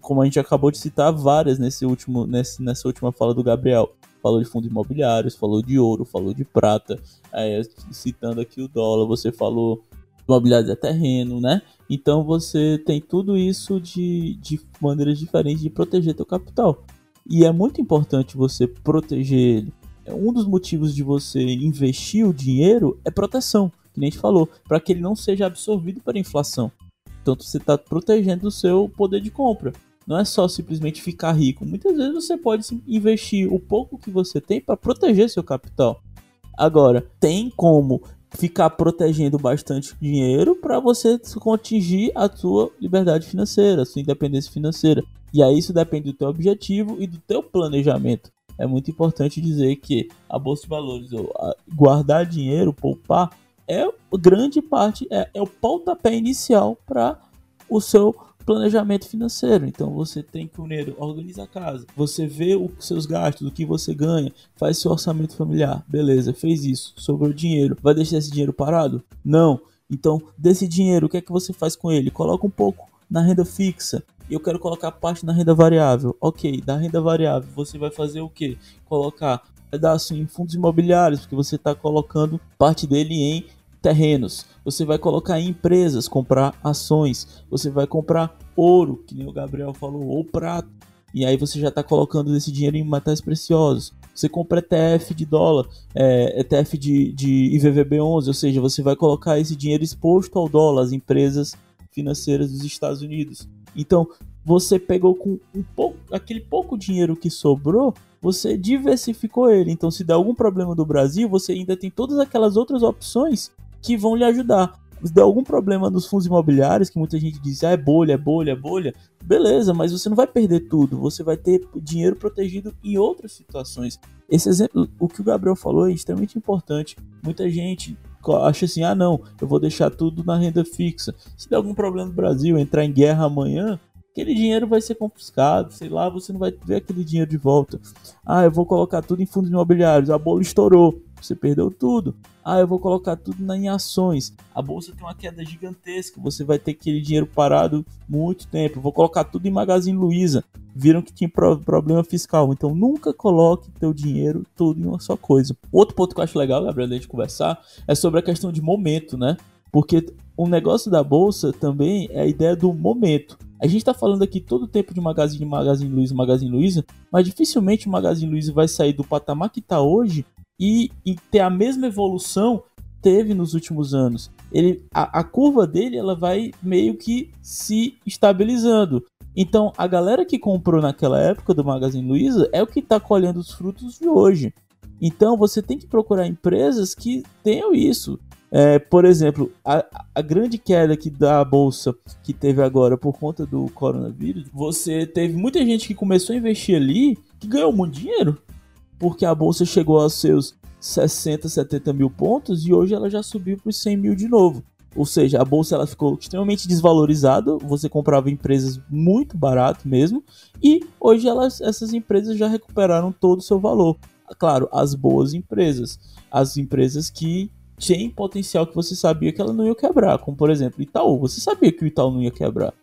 Como a gente acabou de citar várias nesse último, nesse, nessa última fala do Gabriel. Falou de fundos imobiliários, falou de ouro, falou de prata, é, citando aqui o dólar, você falou imobiliários é terreno, né? Então você tem tudo isso de, de maneiras diferentes de proteger teu capital. E é muito importante você proteger ele um dos motivos de você investir o dinheiro é proteção, que nem a gente falou, para que ele não seja absorvido pela inflação. Então você está protegendo o seu poder de compra. Não é só simplesmente ficar rico. Muitas vezes você pode investir o pouco que você tem para proteger seu capital. Agora, tem como ficar protegendo bastante dinheiro para você atingir a sua liberdade financeira, a sua independência financeira. E aí isso depende do teu objetivo e do teu planejamento é muito importante dizer que a bolsa de valores, ou guardar dinheiro, poupar, é grande parte, é, é o pontapé inicial para o seu planejamento financeiro. Então você tem que primeiro organizar a casa, você vê os seus gastos, o que você ganha, faz seu orçamento familiar. Beleza, fez isso, sobrou dinheiro. Vai deixar esse dinheiro parado? Não. Então, desse dinheiro, o que é que você faz com ele? Coloca um pouco na renda fixa, eu quero colocar parte na renda variável. Ok, da renda variável você vai fazer o que? Colocar pedaço em fundos imobiliários, porque você está colocando parte dele em terrenos. Você vai colocar em empresas, comprar ações. Você vai comprar ouro, que nem o Gabriel falou, ou prata. E aí você já está colocando esse dinheiro em metais preciosos. Você compra ETF de dólar, é, ETF de, de IVVB11, ou seja, você vai colocar esse dinheiro exposto ao dólar, as empresas financeiras dos Estados Unidos. Então, você pegou com um pouco, aquele pouco dinheiro que sobrou, você diversificou ele. Então, se der algum problema do Brasil, você ainda tem todas aquelas outras opções que vão lhe ajudar. Se der algum problema nos fundos imobiliários, que muita gente diz, ah, é bolha, é bolha, é bolha, beleza, mas você não vai perder tudo, você vai ter dinheiro protegido em outras situações. Esse exemplo, o que o Gabriel falou é extremamente importante. Muita gente acha assim: ah, não, eu vou deixar tudo na renda fixa. Se der algum problema no Brasil, entrar em guerra amanhã, aquele dinheiro vai ser confiscado, sei lá, você não vai ver aquele dinheiro de volta. Ah, eu vou colocar tudo em fundos imobiliários, a bola estourou, você perdeu tudo. Ah, eu vou colocar tudo em ações. A bolsa tem uma queda gigantesca, você vai ter aquele dinheiro parado muito tempo. vou colocar tudo em Magazine Luiza. Viram que tinha problema fiscal, então nunca coloque teu dinheiro tudo em uma só coisa. Outro ponto que eu acho legal, Gabriel, de conversar, é sobre a questão de momento, né? Porque o negócio da bolsa também é a ideia do momento. A gente está falando aqui todo o tempo de Magazine, Magazine Luiza, Magazine Luiza, mas dificilmente o Magazine Luiza vai sair do patamar que está hoje e, e ter a mesma evolução teve nos últimos anos. Ele, a, a curva dele ela vai meio que se estabilizando. Então, a galera que comprou naquela época do Magazine Luiza é o que está colhendo os frutos de hoje. Então, você tem que procurar empresas que tenham isso. É, por exemplo, a, a, grande queda que da bolsa que teve agora por conta do coronavírus, você teve muita gente que começou a investir ali que ganhou muito dinheiro, porque a bolsa chegou aos seus 60, 70 mil pontos e hoje ela já subiu para os 100 mil de novo. Ou seja, a bolsa ela ficou extremamente desvalorizada, você comprava empresas muito barato mesmo, e hoje elas, essas empresas já recuperaram todo o seu valor. Claro, as boas empresas, as empresas que têm potencial que você sabia que ela não ia quebrar, como por exemplo Itaú, você sabia que o Itaú não ia quebrar.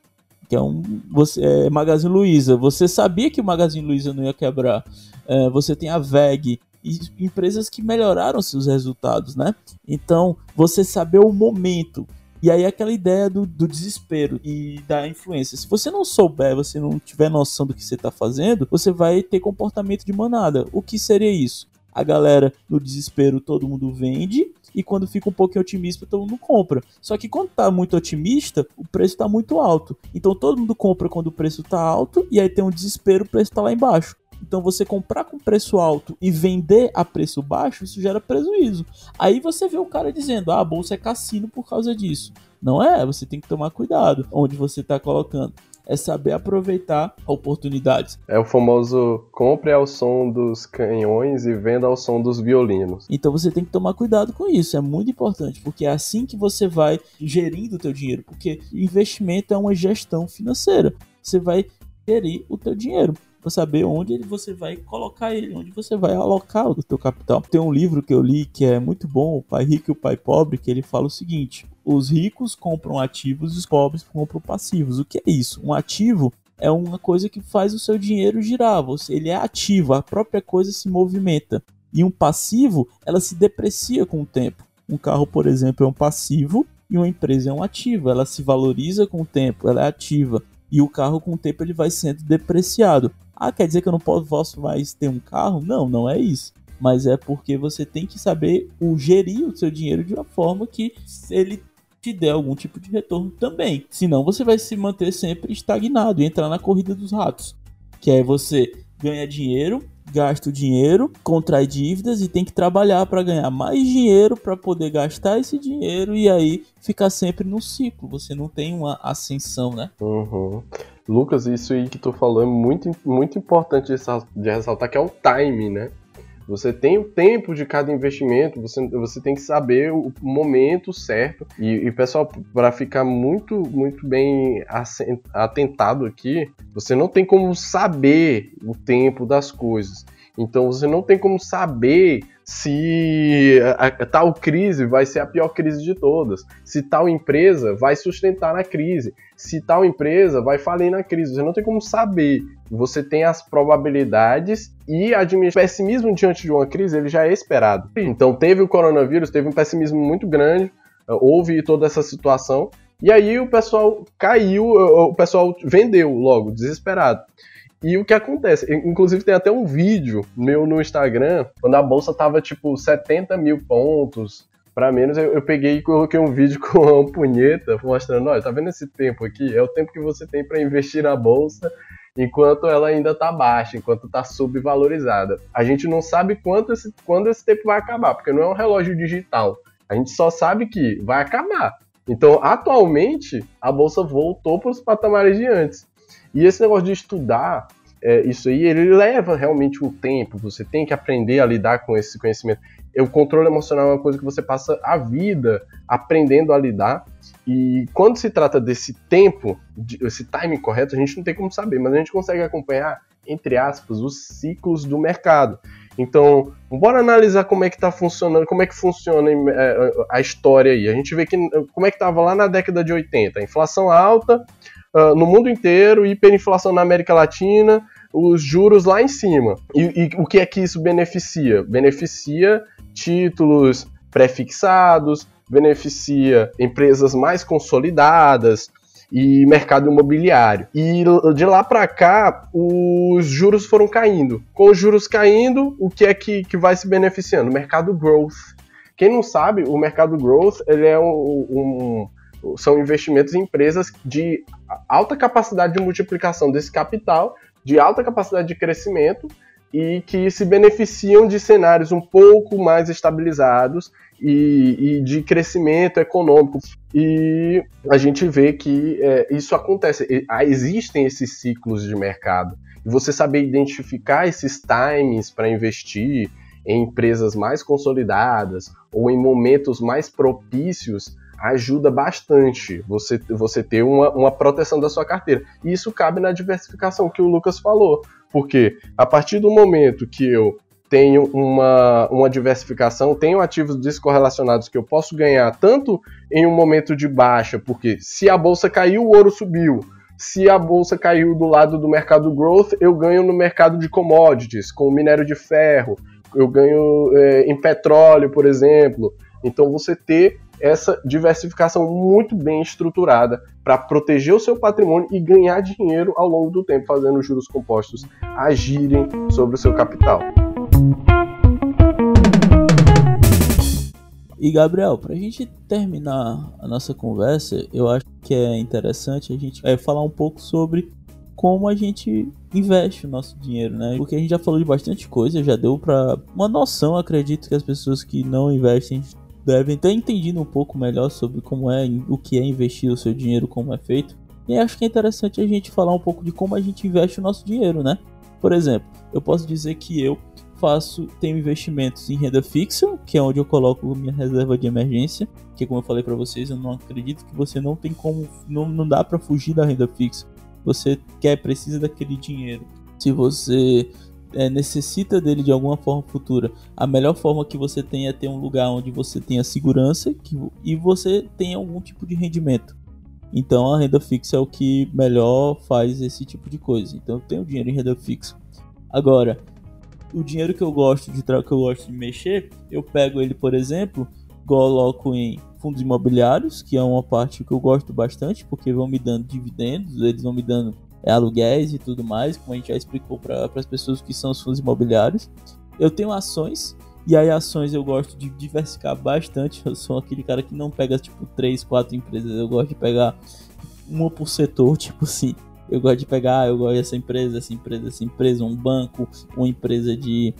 Que é um você, é, Magazine Luiza, você sabia que o Magazine Luiza não ia quebrar. É, você tem a VEG, e empresas que melhoraram seus resultados, né? Então, você saber o momento. E aí aquela ideia do, do desespero e da influência. Se você não souber, você não tiver noção do que você está fazendo, você vai ter comportamento de manada. O que seria isso? A galera no desespero todo mundo vende e quando fica um pouquinho otimista todo mundo compra. Só que quando tá muito otimista, o preço tá muito alto. Então todo mundo compra quando o preço tá alto e aí tem um desespero, o preço tá lá embaixo. Então você comprar com preço alto e vender a preço baixo, isso gera prejuízo. Aí você vê o cara dizendo: "Ah, a bolsa é cassino por causa disso". Não é, você tem que tomar cuidado onde você está colocando. É saber aproveitar oportunidades. É o famoso compre ao som dos canhões e venda ao som dos violinos. Então você tem que tomar cuidado com isso, é muito importante, porque é assim que você vai gerindo o teu dinheiro, porque investimento é uma gestão financeira. Você vai gerir o teu dinheiro para saber onde você vai colocar ele, onde você vai alocar o seu capital. Tem um livro que eu li que é muito bom, O Pai Rico e o Pai Pobre, que ele fala o seguinte: os ricos compram ativos e os pobres compram passivos. O que é isso? Um ativo é uma coisa que faz o seu dinheiro girar. Você, ele é ativo, a própria coisa se movimenta. E um passivo, ela se deprecia com o tempo. Um carro, por exemplo, é um passivo e uma empresa é um ativo. Ela se valoriza com o tempo, ela é ativa. E o carro, com o tempo, ele vai sendo depreciado. Ah, quer dizer que eu não posso mais ter um carro? Não, não é isso. Mas é porque você tem que saber o gerir o seu dinheiro de uma forma que ele te dê algum tipo de retorno também. Senão você vai se manter sempre estagnado e entrar na corrida dos ratos. Que é você ganha dinheiro, gasta o dinheiro, contrai dívidas e tem que trabalhar para ganhar mais dinheiro para poder gastar esse dinheiro e aí ficar sempre no ciclo. Você não tem uma ascensão, né? Uhum. Lucas, isso aí que tu falou é muito, muito importante de ressaltar, que é o time, né? Você tem o tempo de cada investimento, você, você tem que saber o momento certo. E, e pessoal, para ficar muito, muito bem atentado aqui, você não tem como saber o tempo das coisas. Então você não tem como saber se tal crise vai ser a pior crise de todas, se tal empresa vai sustentar na crise, se tal empresa vai falir na crise. Você não tem como saber. Você tem as probabilidades e o pessimismo diante de uma crise ele já é esperado. Então teve o coronavírus, teve um pessimismo muito grande, houve toda essa situação e aí o pessoal caiu, o pessoal vendeu logo, desesperado. E o que acontece? Inclusive tem até um vídeo meu no Instagram, quando a bolsa tava tipo 70 mil pontos, para menos, eu, eu, peguei e coloquei um vídeo com uma punheta mostrando, olha, tá vendo esse tempo aqui? É o tempo que você tem para investir na bolsa enquanto ela ainda tá baixa, enquanto tá subvalorizada. A gente não sabe quanto esse, quando esse tempo vai acabar, porque não é um relógio digital. A gente só sabe que vai acabar. Então, atualmente, a bolsa voltou para os patamares de antes. E esse negócio de estudar, é, isso aí, ele leva realmente um tempo. Você tem que aprender a lidar com esse conhecimento. O controle emocional é uma coisa que você passa a vida aprendendo a lidar. E quando se trata desse tempo, esse timing correto, a gente não tem como saber, mas a gente consegue acompanhar, entre aspas, os ciclos do mercado. Então, bora analisar como é que está funcionando, como é que funciona é, a história aí. A gente vê que como é que estava lá na década de 80, inflação alta, uh, no mundo inteiro, hiperinflação na América Latina, os juros lá em cima. E, e o que é que isso beneficia? Beneficia títulos pré-fixados, beneficia empresas mais consolidadas. e mercado imobiliário. E de lá para cá, os juros foram caindo. Com os juros caindo, o que é que, que vai se beneficiando? Mercado growth. Quem não sabe, o mercado growth ele é um, um são investimentos em empresas de alta capacidade de multiplicação desse capital, de alta capacidade de crescimento e que se beneficiam de cenários um pouco mais estabilizados e, e de crescimento econômico. E a gente vê que é, isso acontece. Ah, existem esses ciclos de mercado. E você saber identificar esses times para investir em empresas mais consolidadas ou em momentos mais propícios ajuda bastante você, você ter uma, uma proteção da sua carteira. E isso cabe na diversificação que o Lucas falou. Porque a partir do momento que eu tenho uma, uma diversificação, tenho ativos descorrelacionados que eu posso ganhar tanto em um momento de baixa, porque se a bolsa caiu, o ouro subiu. Se a bolsa caiu do lado do mercado growth, eu ganho no mercado de commodities, com minério de ferro, eu ganho é, em petróleo, por exemplo. Então você ter essa diversificação muito bem estruturada para proteger o seu patrimônio e ganhar dinheiro ao longo do tempo, fazendo os juros compostos agirem sobre o seu capital. E Gabriel, para a gente terminar a nossa conversa, eu acho que é interessante a gente é, falar um pouco sobre como a gente investe o nosso dinheiro, né? Porque a gente já falou de bastante coisa, já deu para uma noção, acredito que as pessoas que não investem devem ter entendido um pouco melhor sobre como é o que é investir o seu dinheiro, como é feito. E acho que é interessante a gente falar um pouco de como a gente investe o nosso dinheiro, né? Por exemplo, eu posso dizer que eu faço, tenho investimentos em renda fixa, que é onde eu coloco minha reserva de emergência, que como eu falei para vocês, eu não acredito que você não tem como, não, não dá para fugir da renda fixa. Você quer, precisa daquele dinheiro. Se você é, necessita dele de alguma forma futura, a melhor forma que você tem é ter um lugar onde você tenha segurança que, e você tenha algum tipo de rendimento. Então a renda fixa é o que melhor faz esse tipo de coisa. Então eu tenho dinheiro em renda fixa. Agora, o dinheiro que eu gosto de que eu gosto de mexer, eu pego ele, por exemplo, coloco em fundos imobiliários, que é uma parte que eu gosto bastante, porque vão me dando dividendos, eles vão me dando aluguéis e tudo mais, como a gente já explicou para as pessoas que são os fundos imobiliários. Eu tenho ações, e aí ações eu gosto de diversificar bastante. Eu sou aquele cara que não pega tipo 3, 4 empresas, eu gosto de pegar uma por setor, tipo assim. Eu gosto de pegar, eu gosto dessa empresa, essa empresa, essa empresa, um banco, uma empresa de,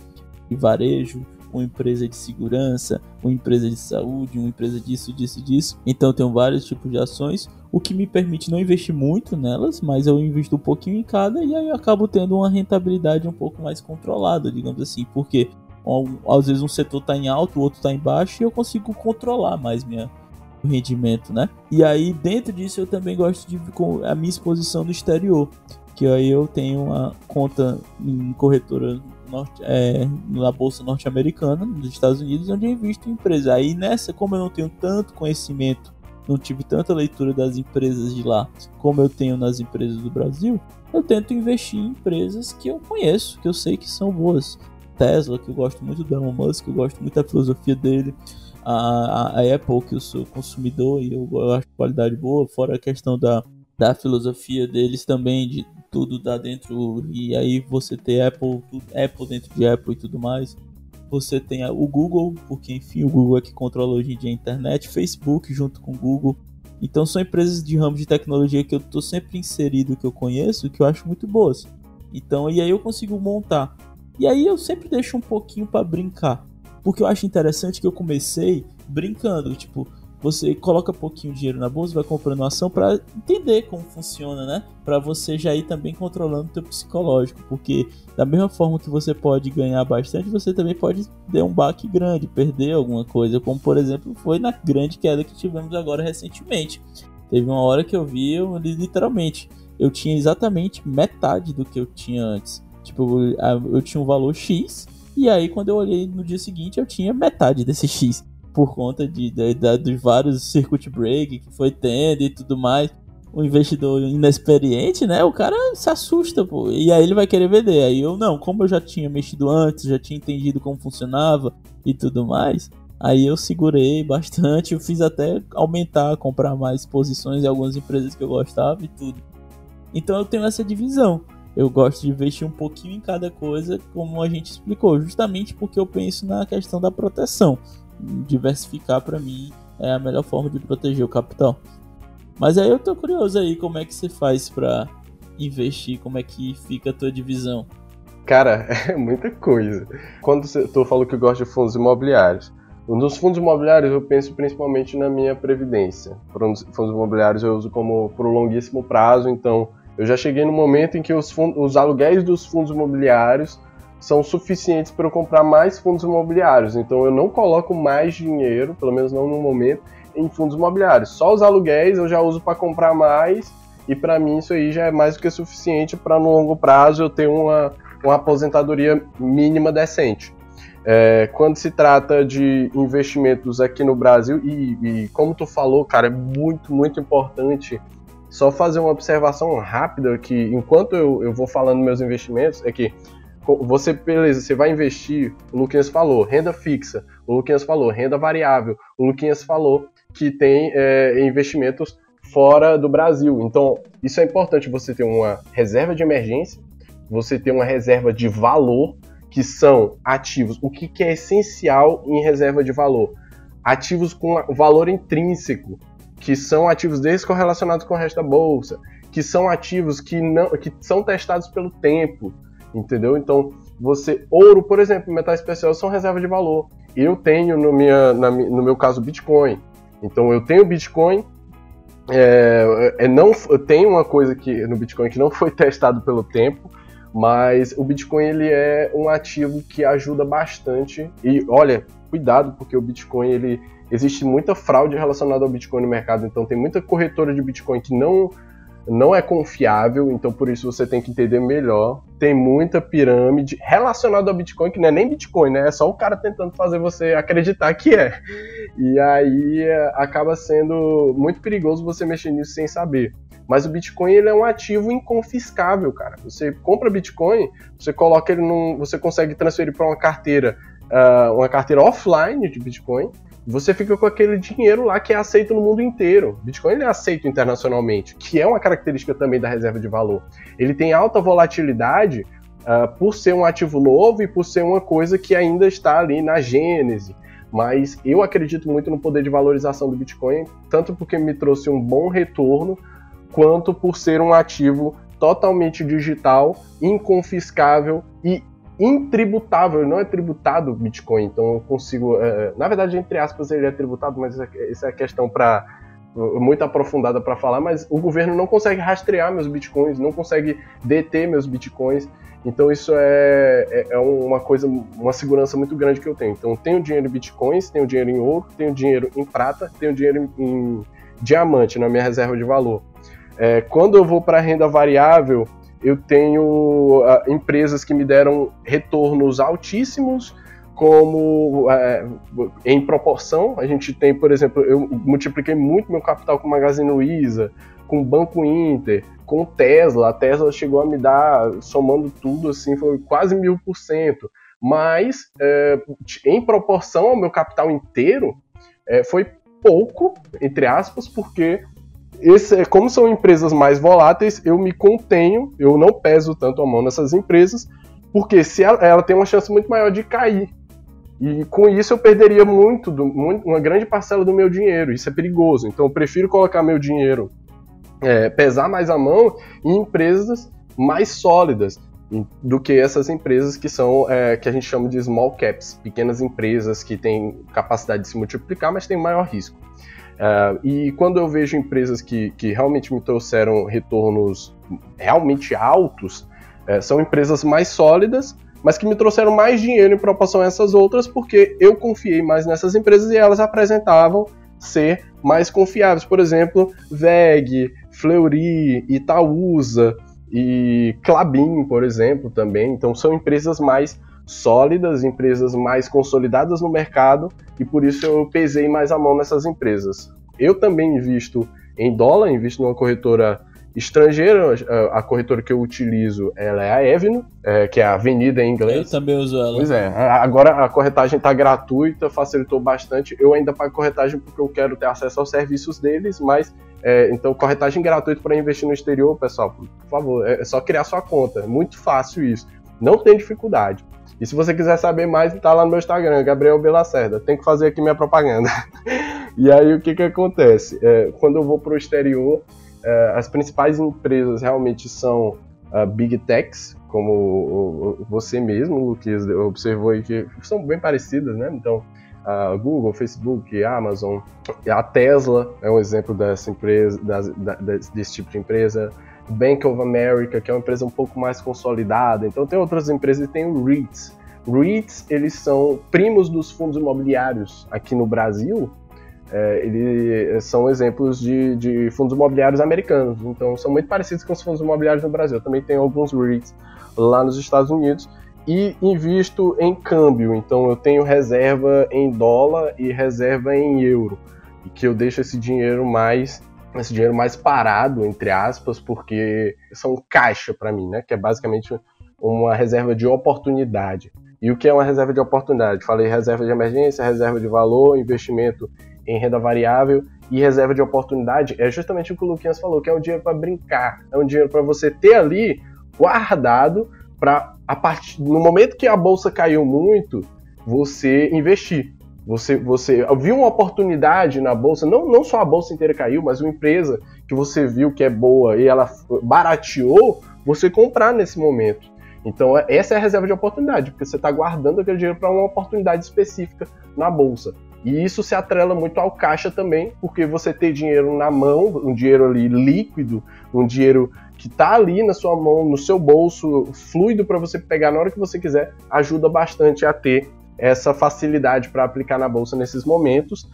de varejo, uma empresa de segurança, uma empresa de saúde, uma empresa disso, disso, disso. Então eu tenho vários tipos de ações, o que me permite não investir muito nelas, mas eu invisto um pouquinho em cada e aí eu acabo tendo uma rentabilidade um pouco mais controlada, digamos assim, porque às vezes um setor está em alto, o outro está em baixo e eu consigo controlar mais minha rendimento, né? E aí dentro disso eu também gosto de com a minha exposição no exterior, que aí eu tenho uma conta em corretora norte, é, na bolsa norte-americana, nos Estados Unidos, onde eu invisto em empresas. Aí nessa, como eu não tenho tanto conhecimento, não tive tanta leitura das empresas de lá como eu tenho nas empresas do Brasil, eu tento investir em empresas que eu conheço, que eu sei que são boas. Tesla, que eu gosto muito do Elon Musk, eu gosto muito da filosofia dele. A, a, a Apple, que eu sou consumidor e eu, eu acho qualidade boa, fora a questão da, da filosofia deles também, de tudo dá dentro, e aí você ter Apple, Apple dentro de Apple e tudo mais. Você tem o Google, porque enfim, o Google é que controla hoje em dia a internet, Facebook junto com o Google. Então são empresas de ramo de tecnologia que eu estou sempre inserido, que eu conheço, que eu acho muito boas. Então, e aí eu consigo montar. E aí eu sempre deixo um pouquinho para brincar. Porque eu acho interessante que eu comecei brincando, tipo, você coloca pouquinho dinheiro na bolsa, vai comprando ação para entender como funciona, né? Para você já ir também controlando o teu psicológico, porque da mesma forma que você pode ganhar bastante, você também pode ter um baque grande, perder alguma coisa, como por exemplo foi na grande queda que tivemos agora recentemente. Teve uma hora que eu vi, eu, literalmente, eu tinha exatamente metade do que eu tinha antes. Tipo, eu tinha um valor X, e aí quando eu olhei no dia seguinte, eu tinha metade desse X por conta de, de, de, dos vários circuit break que foi tendo e tudo mais. O investidor inexperiente, né? O cara se assusta, pô. E aí ele vai querer vender. Aí eu não, como eu já tinha mexido antes, já tinha entendido como funcionava e tudo mais. Aí eu segurei bastante, eu fiz até aumentar, comprar mais posições em algumas empresas que eu gostava e tudo. Então eu tenho essa divisão. Eu gosto de investir um pouquinho em cada coisa, como a gente explicou, justamente porque eu penso na questão da proteção. Diversificar para mim é a melhor forma de proteger o capital. Mas aí eu tô curioso aí como é que você faz para investir, como é que fica a tua divisão. Cara, é muita coisa. Quando tu falou que gosta de fundos imobiliários, nos fundos imobiliários eu penso principalmente na minha previdência. Fundos imobiliários eu uso como por longuíssimo prazo, então eu já cheguei no momento em que os, fundos, os aluguéis dos fundos imobiliários são suficientes para eu comprar mais fundos imobiliários. Então eu não coloco mais dinheiro, pelo menos não no momento, em fundos imobiliários. Só os aluguéis eu já uso para comprar mais e para mim isso aí já é mais do que suficiente para no longo prazo eu ter uma, uma aposentadoria mínima decente. É, quando se trata de investimentos aqui no Brasil, e, e, como tu falou, cara, é muito, muito importante só fazer uma observação rápida que enquanto eu, eu vou falando meus investimentos, é que você, beleza, você vai investir, o Luquinhas falou, renda fixa, o Luquinhas falou, renda variável, o Luquinhas falou que tem é, investimentos fora do Brasil. Então, isso é importante você ter uma reserva de emergência, você ter uma reserva de valor, que são ativos. O que, que é essencial em reserva de valor? Ativos com valor intrínseco, que são ativos descorrelacionados com o resto da bolsa, que são ativos que não que são testados pelo tempo, entendeu? Então, você ouro, por exemplo, metal especial são reserva de valor. Eu tenho no minha na, no meu caso Bitcoin. Então, eu tenho Bitcoin é, é não tem uma coisa que no Bitcoin que não foi testado pelo tempo, mas o Bitcoin ele é um ativo que ajuda bastante e olha, cuidado porque o Bitcoin ele existe muita fraude relacionada ao Bitcoin no mercado, então tem muita corretora de Bitcoin que não não é confiável, então por isso você tem que entender melhor. Tem muita pirâmide relacionada ao Bitcoin, que não é nem Bitcoin, né? É só o cara tentando fazer você acreditar que é. E aí é, acaba sendo muito perigoso você mexer nisso sem saber. Mas o Bitcoin ele é um ativo inconfiscável, cara. Você compra Bitcoin, você coloca ele num, você consegue transferir para uma carteira, uh, uma carteira offline de Bitcoin você fica com aquele dinheiro lá que é aceito no mundo inteiro. Bitcoin é aceito internacionalmente, que é uma característica também da reserva de valor. Ele tem alta volatilidade uh, por ser um ativo novo e por ser uma coisa que ainda está ali na gênese. Mas eu acredito muito no poder de valorização do Bitcoin, tanto porque me trouxe um bom retorno, quanto por ser um ativo totalmente digital, inconfiscável e intributável, não é tributado Bitcoin, então eu consigo, é, na verdade, entre aspas, ele é tributado, mas essa é a questão para muito aprofundada para falar, mas o governo não consegue rastrear meus bitcoins, não consegue deter meus bitcoins, então isso é, é, é uma coisa, uma segurança muito grande que eu tenho. Então tenho dinheiro em bitcoins, tenho dinheiro em ouro, tenho dinheiro em prata, tenho dinheiro em, em diamante na minha reserva de valor. É, quando eu vou para renda variável, eu tenho uh, empresas que me deram retornos altíssimos, como uh, em proporção. A gente tem, por exemplo, eu multipliquei muito meu capital com Magazine Luiza, com Banco Inter, com Tesla. A Tesla chegou a me dar, somando tudo, assim, foi quase mil por cento. Mas, uh, em proporção ao meu capital inteiro, eh, foi pouco, entre aspas, porque esse, como são empresas mais voláteis, eu me contenho, eu não peso tanto a mão nessas empresas, porque se ela, ela tem uma chance muito maior de cair. E com isso eu perderia muito, do, muito, uma grande parcela do meu dinheiro. Isso é perigoso. Então eu prefiro colocar meu dinheiro, é, pesar mais a mão em empresas mais sólidas do que essas empresas que são é, que a gente chama de small caps, pequenas empresas que têm capacidade de se multiplicar, mas têm maior risco. Uh, e quando eu vejo empresas que, que realmente me trouxeram retornos realmente altos, uh, são empresas mais sólidas, mas que me trouxeram mais dinheiro em proporção a essas outras, porque eu confiei mais nessas empresas e elas apresentavam ser mais confiáveis. Por exemplo, VEG, Fleury, Itaúsa e Clabin, por exemplo, também. Então são empresas mais sólidas, empresas mais consolidadas no mercado e por isso eu pesei mais a mão nessas empresas. Eu também invisto em dólar, invisto numa corretora estrangeira, a, a corretora que eu utilizo ela é a Avenue, é, que é a Avenida em inglês. Eu também uso ela. Pois é, agora a corretagem está gratuita, facilitou bastante. Eu ainda pago corretagem porque eu quero ter acesso aos serviços deles, mas é, então, corretagem gratuita para investir no exterior, pessoal, por favor, é só criar sua conta. É muito fácil isso. Não tem dificuldade. E se você quiser saber mais, tá lá no meu Instagram, Gabriel Belacerda. Tem que fazer aqui minha propaganda. e aí, o que que acontece? É, quando eu vou para o exterior, é, as principais empresas realmente são uh, Big Techs, como você mesmo, Luquinhas, observou aí que são bem parecidas, né? Então, a Google, Facebook, Amazon, a Tesla é um exemplo dessa empresa, das, da, desse tipo de empresa. Bank of America, que é uma empresa um pouco mais consolidada. Então tem outras empresas e tem o REITs. REITs, eles são primos dos fundos imobiliários aqui no Brasil. É, eles são exemplos de, de, fundos imobiliários americanos. Então são muito parecidos com os fundos imobiliários no Brasil. Também tem alguns REITs lá nos Estados Unidos e invisto em câmbio. Então eu tenho reserva em dólar e reserva em euro. E que eu deixo esse dinheiro mais esse dinheiro mais parado, entre aspas, porque são caixa para mim, né? Que é basicamente uma reserva de oportunidade. E o que é uma reserva de oportunidade? Falei reserva de emergência, reserva de valor, investimento em renda variável e reserva de oportunidade é justamente o que o Luquinhas falou, que é um dinheiro para brincar, é um dinheiro para você ter ali guardado para a partir no momento que a bolsa caiu muito, você investir. Você, você viu uma oportunidade na bolsa, não, não só a bolsa inteira caiu, mas uma empresa que você viu que é boa e ela barateou, você comprar nesse momento. Então, essa é a reserva de oportunidade, porque você está guardando aquele dinheiro para uma oportunidade específica na bolsa. E isso se atrela muito ao caixa também, porque você ter dinheiro na mão, um dinheiro ali líquido, um dinheiro que está ali na sua mão, no seu bolso, fluido para você pegar na hora que você quiser, ajuda bastante a ter essa facilidade para aplicar na bolsa nesses momentos.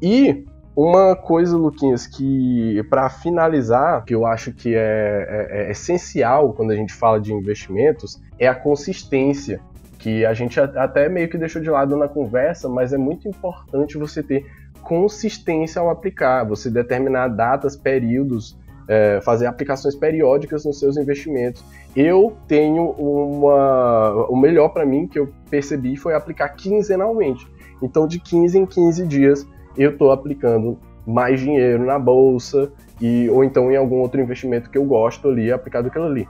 E uma coisa, Luquinhas, que para finalizar, que eu acho que é, é, é, essencial quando a gente fala de investimentos, é a consistência, que a gente até meio que deixou de lado na conversa, mas é muito importante você ter consistência ao aplicar, você determinar datas, períodos é, fazer aplicações periódicas nos seus investimentos. Eu tenho uma. O melhor para mim que eu percebi foi aplicar quinzenalmente. Então, de 15 em 15 dias, eu estou aplicando mais dinheiro na bolsa e ou então em algum outro investimento que eu gosto ali, aplicado aquilo ali.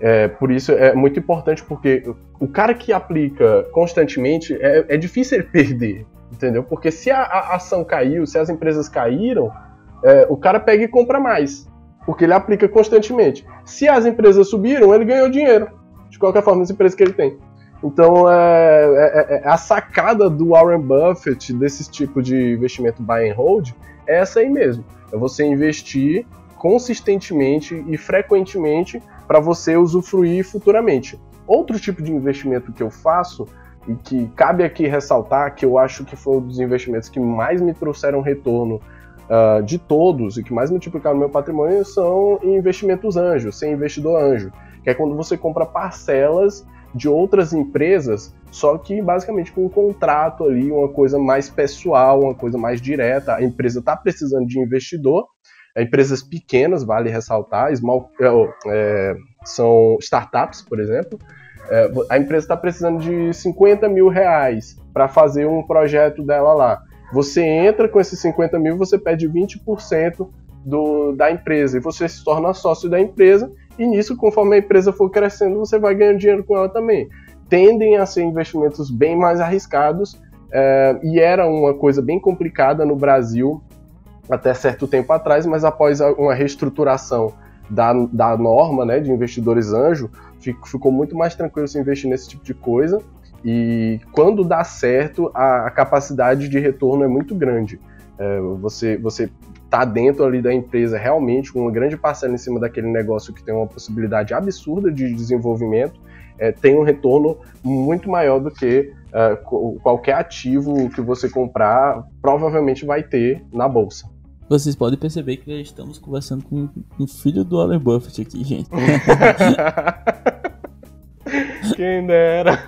É, por isso é muito importante porque o cara que aplica constantemente é, é difícil ele perder, entendeu? Porque se a, a ação caiu, se as empresas caíram, é, o cara pega e compra mais porque ele aplica constantemente. Se as empresas subiram, ele ganhou dinheiro, de qualquer forma, as empresas que ele tem. Então, é, é, é, é a sacada do Warren Buffett desse tipo de investimento buy and hold é essa aí mesmo. É você investir consistentemente e frequentemente para você usufruir futuramente. Outro tipo de investimento que eu faço e que cabe aqui ressaltar que eu acho que foi um dos investimentos que mais me trouxeram retorno uh, de todos e que mais multiplicaram meu patrimônio são investimentos anjos, sem investidor anjo, que é quando você compra parcelas de outras empresas, só que basicamente com um contrato ali, uma coisa mais pessoal, uma coisa mais direta. A empresa está precisando de investidor, é, empresas pequenas, vale ressaltar, small, é, é são startups, por exemplo. É, a empresa está precisando de 50 mil reais para fazer um projeto dela lá. Você entra com esses 50 mil, você pede 20% do, da empresa e você se torna sócio da empresa. E nisso, conforme a empresa for crescendo, você vai ganhando dinheiro com ela também. Tendem a ser investimentos bem mais arriscados é, e era uma coisa bem complicada no Brasil até certo tempo atrás, mas após uma reestruturação da, da norma né, de investidores anjo, ficou muito mais tranquilo se investir nesse tipo de coisa. E quando dá certo, a, a capacidade de retorno é muito grande. É, você você está dentro ali da empresa realmente com uma grande parcela em cima daquele negócio que tem uma possibilidade absurda de desenvolvimento, é, tem um retorno muito maior do que é, qualquer ativo que você comprar provavelmente vai ter na bolsa. Vocês podem perceber que estamos conversando com um filho do Warren Buffett aqui, gente. Quem dera.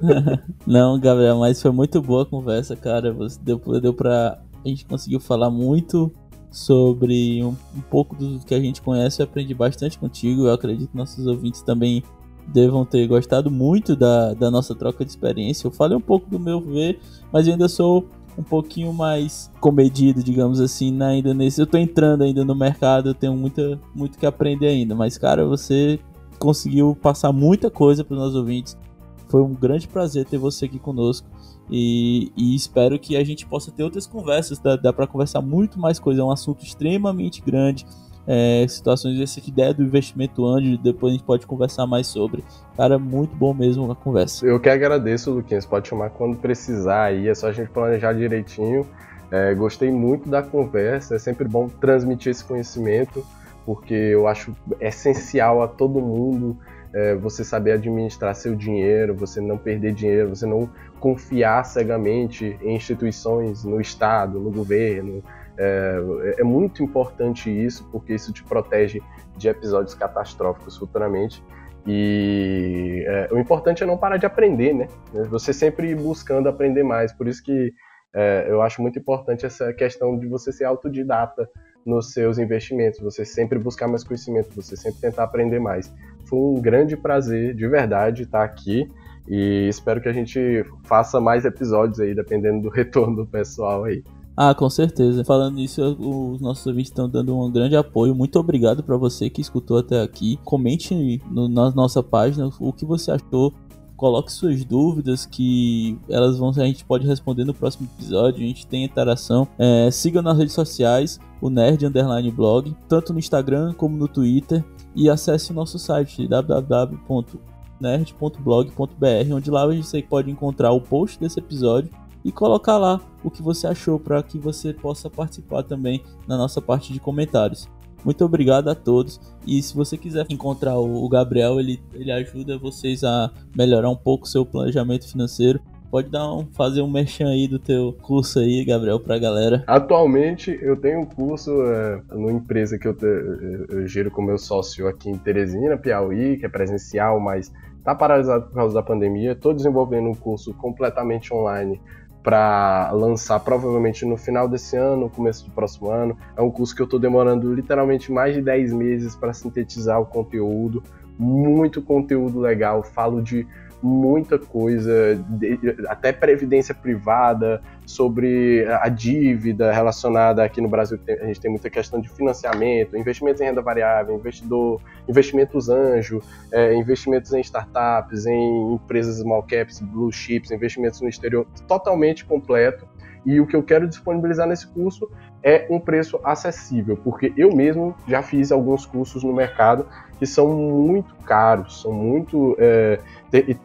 Não, Gabriel, mas foi muito boa a conversa, cara. Você deu, deu pra. A gente conseguiu falar muito sobre um, um pouco do que a gente conhece. Eu aprendi bastante contigo. Eu acredito que nossos ouvintes também devam ter gostado muito da, da nossa troca de experiência. Eu falei um pouco do meu ver, mas eu ainda sou um pouquinho mais comedido, digamos assim, ainda nesse. Eu tô entrando ainda no mercado, eu tenho muita, muito que aprender ainda. Mas, cara, você conseguiu passar muita coisa para os nossos ouvintes. Foi um grande prazer ter você aqui conosco. E, e, espero que a gente possa ter outras conversas. Dá, dá para conversar muito mais coisa. É um assunto extremamente grande. É, situações essa ideia do investimento anjo, depois a gente pode conversar mais sobre. Cara, muito bom mesmo a conversa. Eu que agradeço, Luquinhas. Pode chamar quando precisar aí, é só a gente planejar direitinho. É, gostei muito da conversa, é sempre bom transmitir esse conhecimento, porque eu acho essencial a todo mundo é, você saber administrar seu dinheiro, você não perder dinheiro, você não confiar cegamente em instituições, no Estado, no governo. É, é muito importante isso, porque isso te protege de episódios catastróficos futuramente. E é, o importante é não parar de aprender, né? Você sempre buscando aprender mais. Por isso que é, eu acho muito importante essa questão de você ser autodidata nos seus investimentos, você sempre buscar mais conhecimento, você sempre tentar aprender mais. Foi um grande prazer, de verdade, estar aqui e espero que a gente faça mais episódios aí, dependendo do retorno do pessoal aí. Ah, com certeza. Falando nisso, os nossos ouvintes estão dando um grande apoio. Muito obrigado para você que escutou até aqui. Comente no, na nossa página o que você achou coloque suas dúvidas que elas vão a gente pode responder no próximo episódio. A gente tem interação. É, siga nas redes sociais o Nerd Underline Blog, tanto no Instagram como no Twitter. E acesse o nosso site www.nerd.blog.br, onde lá você pode encontrar o post desse episódio e colocar lá o que você achou para que você possa participar também na nossa parte de comentários. Muito obrigado a todos. E se você quiser encontrar o Gabriel, ele, ele ajuda vocês a melhorar um pouco o seu planejamento financeiro. Pode dar um, fazer um merchan aí do teu curso aí, Gabriel, pra galera. Atualmente eu tenho um curso é, numa empresa que eu, te, eu, eu giro com meu sócio aqui em Teresina, Piauí, que é presencial, mas tá paralisado por causa da pandemia. Estou desenvolvendo um curso completamente online para lançar provavelmente no final desse ano, começo do próximo ano. É um curso que eu estou demorando literalmente mais de 10 meses para sintetizar o conteúdo. Muito conteúdo legal. Falo de muita coisa, até previdência privada, sobre a dívida relacionada aqui no Brasil, a gente tem muita questão de financiamento, investimentos em renda variável, investidor, investimentos anjo, é, investimentos em startups, em empresas small caps, blue chips, investimentos no exterior, totalmente completo. E o que eu quero disponibilizar nesse curso é um preço acessível, porque eu mesmo já fiz alguns cursos no mercado que são muito caros, são muito. É,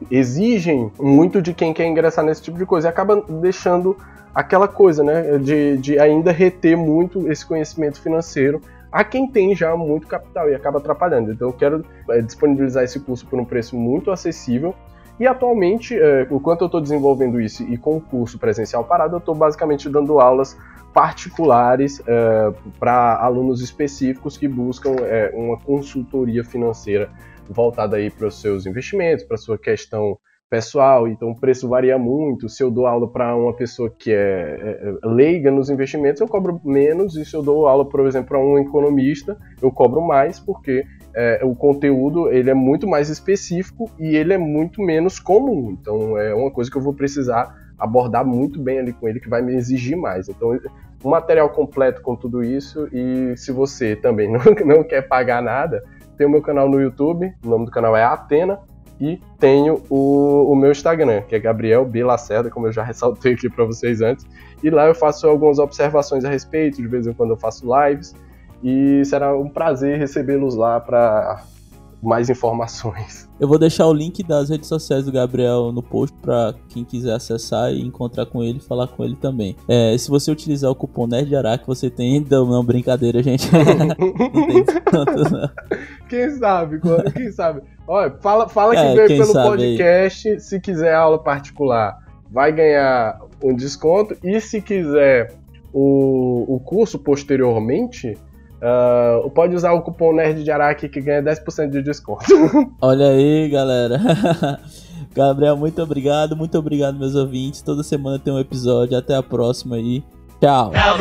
exigem muito de quem quer ingressar nesse tipo de coisa e acaba deixando aquela coisa, né, de, de ainda reter muito esse conhecimento financeiro a quem tem já muito capital e acaba atrapalhando. Então eu quero é, disponibilizar esse curso por um preço muito acessível e atualmente, é, enquanto eu estou desenvolvendo isso e com o curso presencial parado, eu estou basicamente dando aulas particulares é, para alunos específicos que buscam é, uma consultoria financeira voltada aí para os seus investimentos, para sua questão pessoal, então o preço varia muito. Se eu dou aula para uma pessoa que é, é, é, leiga nos investimentos, eu cobro menos, e se eu dou aula, por exemplo, para um economista, eu cobro mais, porque é, o conteúdo ele é muito mais específico e ele é muito menos comum. Então é uma coisa que eu vou precisar abordar muito bem ali com ele, que vai me exigir mais. Então, um material completo com tudo isso, e se você também não, não quer pagar nada, tem o meu canal no YouTube, o nome do canal é Atena, e tenho o, o meu Instagram, que é Gabriel B. Lacerda, como eu já ressaltei aqui para vocês antes. E lá eu faço algumas observações a respeito, de vez em quando eu faço lives. E será um prazer recebê-los lá para mais informações. Eu vou deixar o link das redes sociais do Gabriel no post para quem quiser acessar e encontrar com ele e falar com ele também. É, se você utilizar o cupom NERDARAC, você tem. Não, não, brincadeira, gente. não tem tanto, não. Quem sabe? Quem sabe? Olha, fala, fala que é, veio pelo podcast. Aí. Se quiser aula particular, vai ganhar um desconto. E se quiser o, o curso posteriormente Uh, pode usar o cupom Nerd de Araque que ganha 10% de desconto. Olha aí, galera. Gabriel, muito obrigado. Muito obrigado, meus ouvintes. Toda semana tem um episódio. Até a próxima aí. Tchau. Now